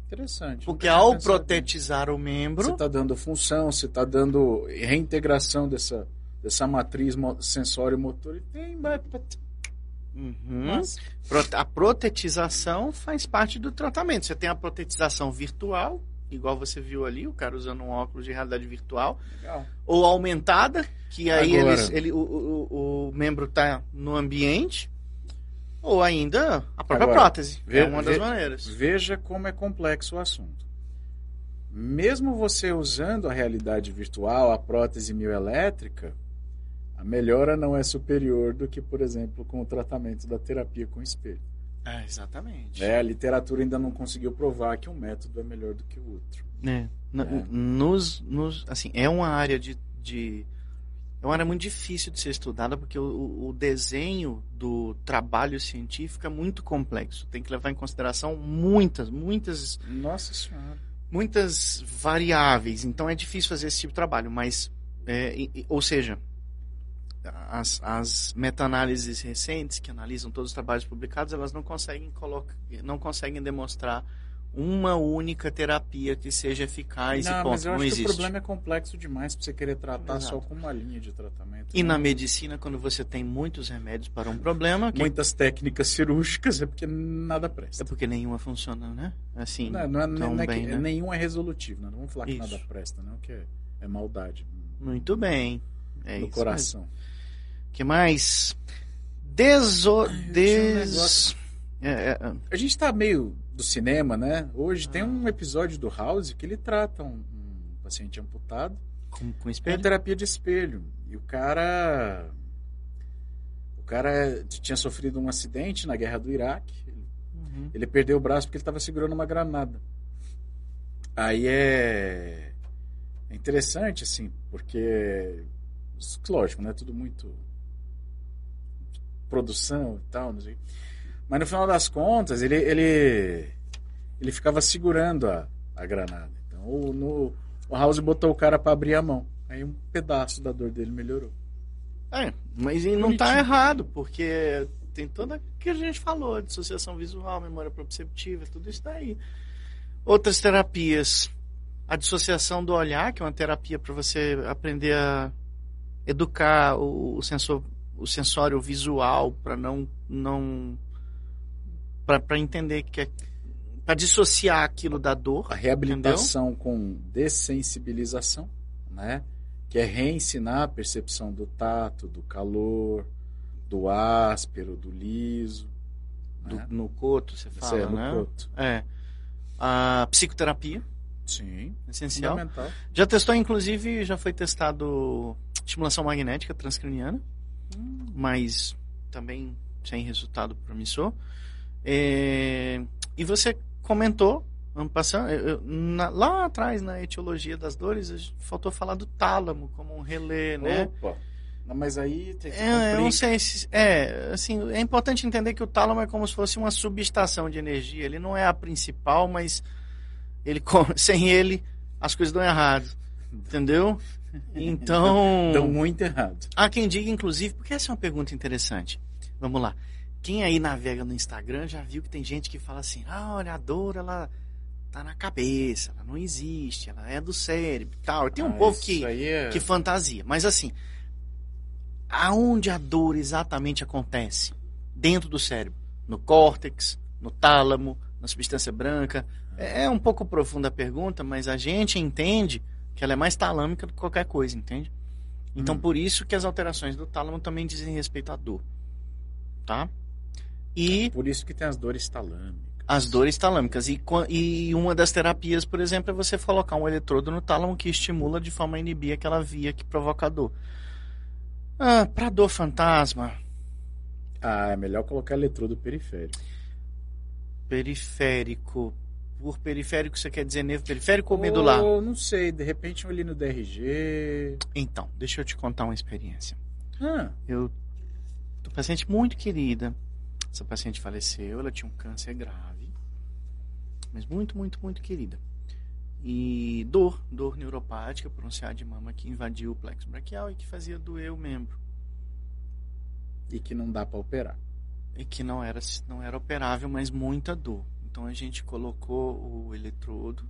Interessante. Porque ao protetizar o nisso. membro, Você está dando função, você está dando reintegração dessa, dessa matriz mo- sensório-motor. E tem. Uhum. Mas, A protetização faz parte do tratamento. Você tem a protetização virtual, igual você viu ali, o cara usando um óculos de realidade virtual, legal. ou aumentada, que aí eles- ele, o, o, o membro está no ambiente, ou ainda a própria Agora, prótese. vê- é uma das vê- maneiras. Veja como é complexo o assunto. Mesmo você usando a realidade virtual, a prótese mioelétrica, a melhora não é superior do que, por exemplo, com o tratamento da terapia com espelho. É, exatamente. É, a literatura ainda não conseguiu provar que um método é melhor do que o outro. É. Na- É. Nos, nos, assim, é uma área de, de- É uma área muito difícil de ser estudada porque o, o desenho do trabalho científico é muito complexo. Tem que levar em consideração muitas, muitas, Nossa Senhora. muitas variáveis. Então é difícil fazer esse tipo de trabalho. Mas, é, ou seja, as, as meta-análises recentes que analisam todos os trabalhos publicados, elas não conseguem colocar, não conseguem demonstrar uma única terapia que seja eficaz e não, ponto. mas eu não acho existe. que o problema é complexo demais para você querer tratar Exato. só com uma linha de tratamento. E né? na medicina, quando você tem muitos remédios para um problema, que Muitas técnicas cirúrgicas é porque nada é presta. porque nenhuma funciona, né? Assim, Não, não é, tão não é que- bem, né? Nenhum é resolutivo, né? não vamos falar que Isso. nada presta, não, que é, é maldade Muito bem. É no isso coração. mesmo. Que mais? Deso... Des... É, é, é. A gente tá meio do cinema, né? Hoje tem Ah. um episódio do House que ele trata um, um paciente amputado com, com com espelho? terapia de espelho. E o cara. O cara tinha sofrido um acidente na guerra do Iraque. Ele Uhum. Ele perdeu o braço porque ele estava segurando uma granada. Aí é, é interessante, assim, porque, lógico, né? Tudo muito produção e tal, não sei. Mas no final das contas, ele, ele, ele ficava segurando a, a granada. Então, o, no, o House botou o cara para abrir a mão. Aí um pedaço da dor dele melhorou. É, mas e não está Bonitinho. errado, porque tem toda que a gente falou, dissociação visual, memória proprioceptiva, tudo isso daí. Outras terapias, a dissociação do olhar, que é uma terapia para você aprender a educar o, o sensor, o sensório visual para não não para entender que é para dissociar aquilo da dor. A reabilitação com dessensibilização, né? Que é reensinar a percepção do tato, do calor, do áspero, do liso. do- né? no coto, você fala, é, no né? coto. É. A psicoterapia, Sim, essencial. Já testou, inclusive, já foi testado estimulação magnética transcraniana, mas também sem resultado promissor. É, E você comentou, passar, eu- na- lá atrás na etiologia das dores, faltou falar do tálamo como um relé, né? Opa! Mas aí tem que É, eu não sei se. É, assim, é importante entender que o tálamo é como se fosse uma subestação de energia. Ele não é a principal, mas ele, (laughs) sem ele, as coisas dão errado. Entendeu? Então. (laughs) Dão muito errado. Há quem diga, inclusive, porque essa é uma pergunta interessante. Vamos lá. Quem aí navega no Instagram já viu que tem gente que fala assim: ah, olha, a dor, ela tá na cabeça, ela não existe, ela é do cérebro e tal. Tem um Ah, povo que, é- que fantasia. Mas assim, aonde a dor exatamente acontece? Dentro do cérebro. No córtex, no tálamo, na substância branca. É é um pouco profunda a pergunta, mas a gente entende que ela é mais talâmica do que qualquer coisa, entende? Então, Hum. por isso que as alterações do tálamo também dizem respeito à dor. Tá? E Por isso que tem as dores talâmicas. as dores talâmicas. E, e uma das terapias, por exemplo, é você colocar um eletrodo no tálamo que estimula de forma a inibir aquela via que provoca a dor. Ah, pra dor fantasma, Ah, é melhor colocar eletrodo periférico. periférico. Por periférico você quer dizer nervo periférico ou medular? Ou, não sei, de repente um ali no DRG. Então, deixa eu te contar uma experiência. Ah, Eu tô paciente muito querida. Essa paciente faleceu, ela tinha um câncer grave, mas muito, muito, muito querida. E dor, dor neuropática por um CA de mama que invadiu o plexo braquial e que fazia doer o membro. e que não dá pra operar. E que não era, não era operável, mas muita dor. Então a gente colocou o eletrodo,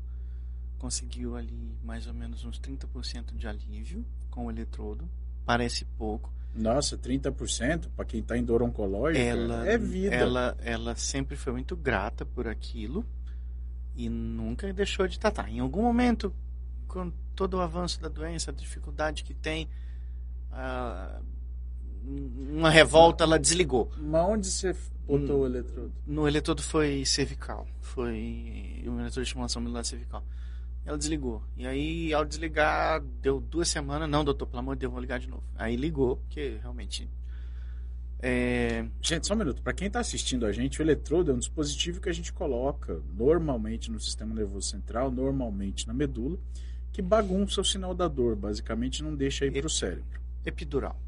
conseguiu ali mais ou menos uns 30% de alívio com o eletrodo. Parece pouco. Nossa, 30% pra quem tá em dor oncológica ela é vida. Ela, ela sempre foi muito grata por aquilo e nunca deixou de tratar. Em algum momento, com todo o avanço da doença, a dificuldade que tem, ah, uma revolta, ela desligou. Mas onde você botou o eletrodo? No eletrodo foi cervical, foi um eletrodo de estimulação medular cervical. Ela desligou. E aí, ao desligar, deu duas semanas. Não, doutor, pelo amor de Deus, vou ligar de novo. Aí ligou, porque realmente. É, Gente, só um minuto. Pra quem tá assistindo a gente, o eletrodo é um dispositivo que a gente coloca normalmente no sistema nervoso central, normalmente na medula, que bagunça o sinal da dor. Basicamente, não deixa ir pro cérebro. epidural.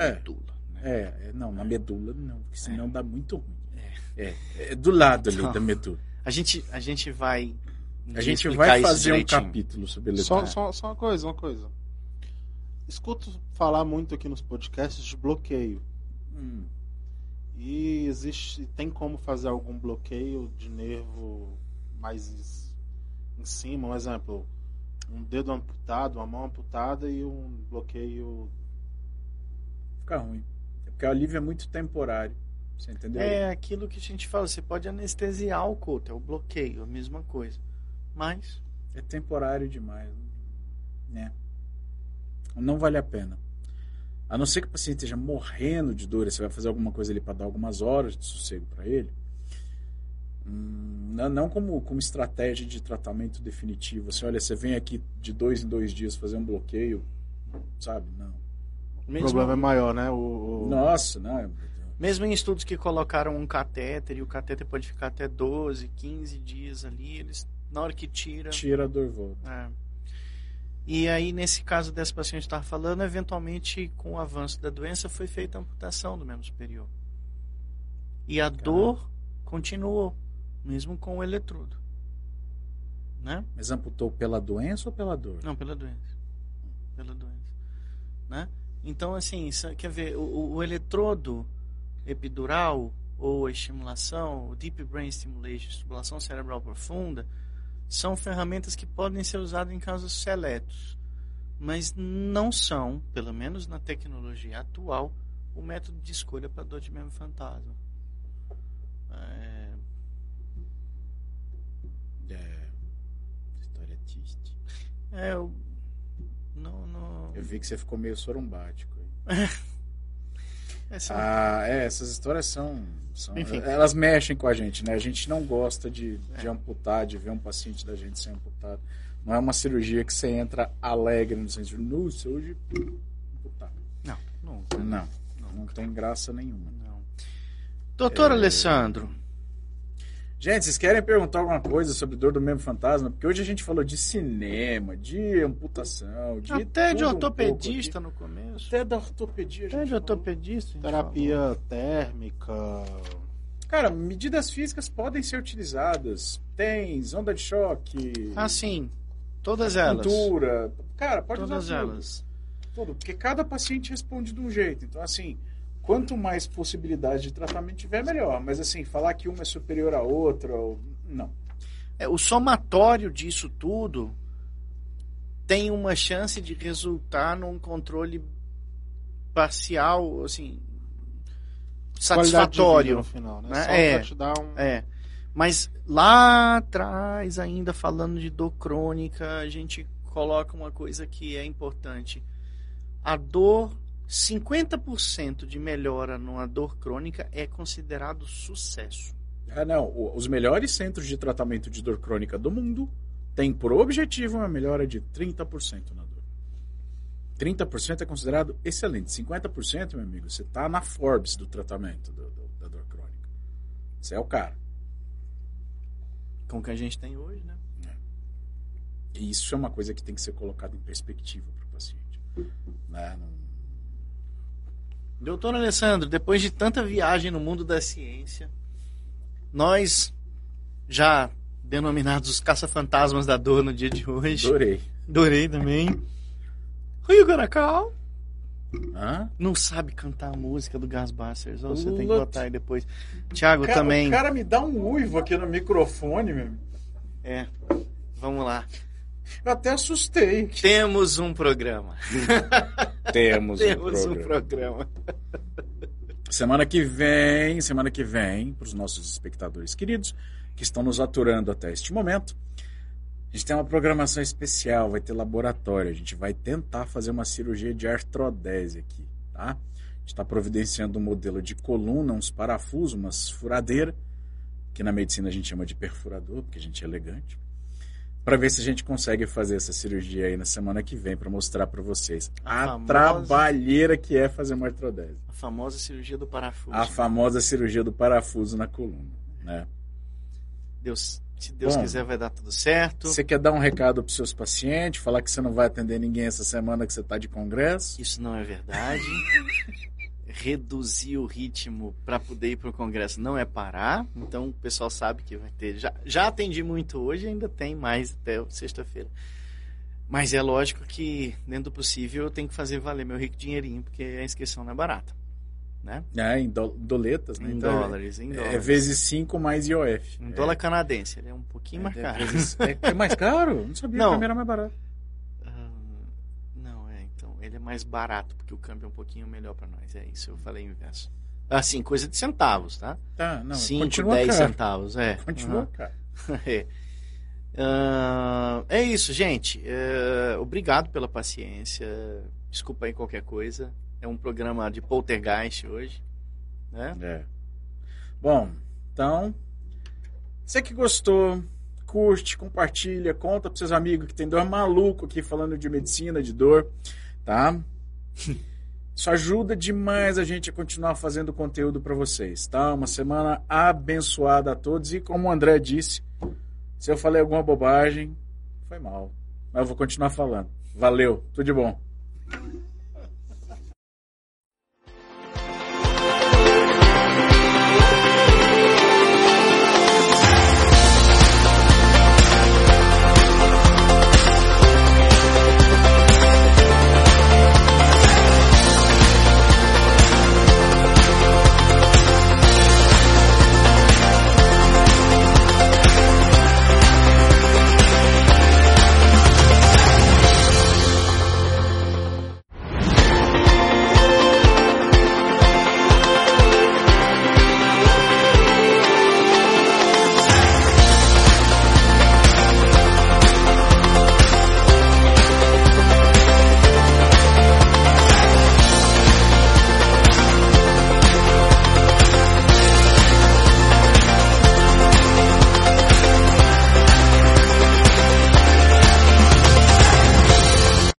É É. medula. Né? É, é, não, na medula não, porque senão dá muito ruim. É, é do lado ali Não. da medula. A gente, a gente vai. um A gente vai fazer um capítulo sobre Só, eletrodo. só, só uma coisa, uma coisa. Escuto falar muito aqui nos podcasts de bloqueio. Hum. E existe. Tem como fazer algum bloqueio de nervo mais em cima? Um exemplo, um dedo amputado, uma mão amputada e um bloqueio. Fica ruim. É porque o alívio é muito temporário. Você entendeu? É aquilo que a gente fala, você pode anestesiar o coto, é o bloqueio, a mesma coisa. Mas, É temporário demais. Né? Não vale a pena. A não ser que o paciente esteja morrendo de dor, você vai fazer alguma coisa ali para dar algumas horas de sossego para ele. Hum, não, como, como estratégia de tratamento definitivo. Assim, olha, você vem aqui de dois em dois dias fazer um bloqueio, sabe? Não. O mesmo, problema é maior, né? O, o- Nossa, não. é- mesmo em estudos que colocaram um catéter, e o catéter pode ficar até 12, 15 dias ali, eles, na hora que tira. Tira a dor volta. É. E aí, nesse caso dessa paciente que a gente estava falando, eventualmente, com o avanço da doença, foi feita a amputação do membro superior. E a dor continuou, mesmo com o eletrodo. Né? Mas amputou pela doença ou pela dor? Não, pela doença. Pela doença. Né? Então, assim, quer ver, o, o- eletrodo epidural ou a estimulação, o Deep Brain Stimulation, estimulação cerebral profunda, são ferramentas que podem ser usadas em casos seletos, mas não são, pelo menos na tecnologia atual, o método de escolha para dor de membro fantasma. É, É. História triste. é, eu não, Eu vi que você ficou meio sorumbático. aí. essa Ah, é, essas histórias são, são- Enfim. Elas mexem com a gente, né? A gente não gosta de, de É. amputar, de ver um paciente da gente ser amputado. Não é uma cirurgia que você entra alegre no sentido, nossa, hoje amputar. não, não, Não, não, não tem graça nenhuma. não. Doutor É. Alessandro, Gente, vocês querem perguntar alguma coisa sobre dor do membro fantasma? Porque hoje a gente falou de cinema, de amputação, de até de tudo um ortopedista aqui. no começo. Até da ortopedia. Até de ortopedista. terapia térmica. Cara, medidas físicas podem ser utilizadas. Tens onda de choque. Ah, sim. Todas elas. Cultura. Cara, pode Todas usar tudo. elas. Tudo, porque cada paciente responde de um jeito. Então, assim, quanto mais possibilidade de tratamento tiver, melhor. Mas, assim, falar que uma é superior à outra, ou... não. É, o somatório disso tudo tem uma chance de resultar num controle parcial, assim, satisfatório. no final, né? né? Só É. pra te dar um. É. Mas lá atrás, ainda falando de dor crônica, a gente coloca uma coisa que é importante. A dor, 50% de melhora numa dor crônica é considerado sucesso. Ah, não. Os melhores centros de tratamento de dor crônica do mundo têm por objetivo uma melhora de 30% na dor. 30% é considerado excelente. 50%, meu amigo, você está na Forbes do tratamento do- do- da dor crônica. Você é o cara. Com o que a gente tem hoje, né? E isso é uma coisa que tem que ser colocada em perspectiva para o paciente. Né? Não- Doutor Alessandro, depois de tanta viagem no mundo da ciência, nós, já denominados os caça-fantasmas da dor no dia de hoje, Adorei. adorei também. Who you gonna call? Hã? Não sabe cantar a música do Gasbusters, ou você tem que botar aí depois. Thiago Cara, também. O cara me dá um uivo aqui no microfone, meu. É. Vamos lá. Eu até assustei. Temos um programa. Temos, (laughs) Temos um programa. Semana que vem, semana que vem, para os nossos espectadores queridos que estão nos aturando até este momento, a gente tem uma programação especial, vai ter laboratório, a gente vai tentar fazer uma cirurgia de artrodese aqui, tá? A gente está providenciando um modelo de coluna, uns parafusos, umas furadeiras, que na medicina a gente chama de perfurador, porque a gente é elegante, para ver se a gente consegue fazer essa cirurgia aí na semana que vem, para mostrar para vocês A a, famosa- trabalheira que é fazer uma artrodese. A famosa cirurgia do parafuso. A famosa cirurgia do parafuso na coluna. Né? Deus, se Deus Bom. quiser, vai dar tudo certo. Você quer dar um recado para seus pacientes, falar que você não vai atender ninguém essa semana que você está de congresso? Isso não é verdade. (laughs) Reduzir o ritmo para poder ir para o congresso não é parar. Então o pessoal sabe que vai ter. Já, já atendi muito hoje, ainda tem mais até sexta-feira. Mas é lógico que, dentro do possível, eu tenho que fazer valer meu rico dinheirinho, porque a inscrição não é barata. Né? É, em do- doletas, né? Em Então, dólares, em É, dólares. é vezes 5 mais IOF. Em É, dólar canadense, ele é um pouquinho mais é, caro. vezes- é, é mais caro? Não sabia Não. que era mais barato. Ah, não, é, então, ele é mais barato, porque o câmbio é um pouquinho melhor para nós. É isso, eu falei inverso. Assim, coisa de centavos, tá? Tá, não, 5, continua 10 caro. centavos, é. Continua Aham. caro. (laughs) é. Ah, é isso, gente. É, obrigado pela paciência. Desculpa aí qualquer coisa. É um programa de poltergeist hoje. Né? É. Bom, então, você que gostou, curte, compartilha, conta para seus amigos que tem dor maluco aqui falando de medicina, de dor, tá? Isso ajuda demais a gente a continuar fazendo conteúdo para vocês, tá? Uma semana abençoada a todos e como o André disse, se eu falei alguma bobagem, foi mal, mas eu vou continuar falando. Valeu, tudo de bom.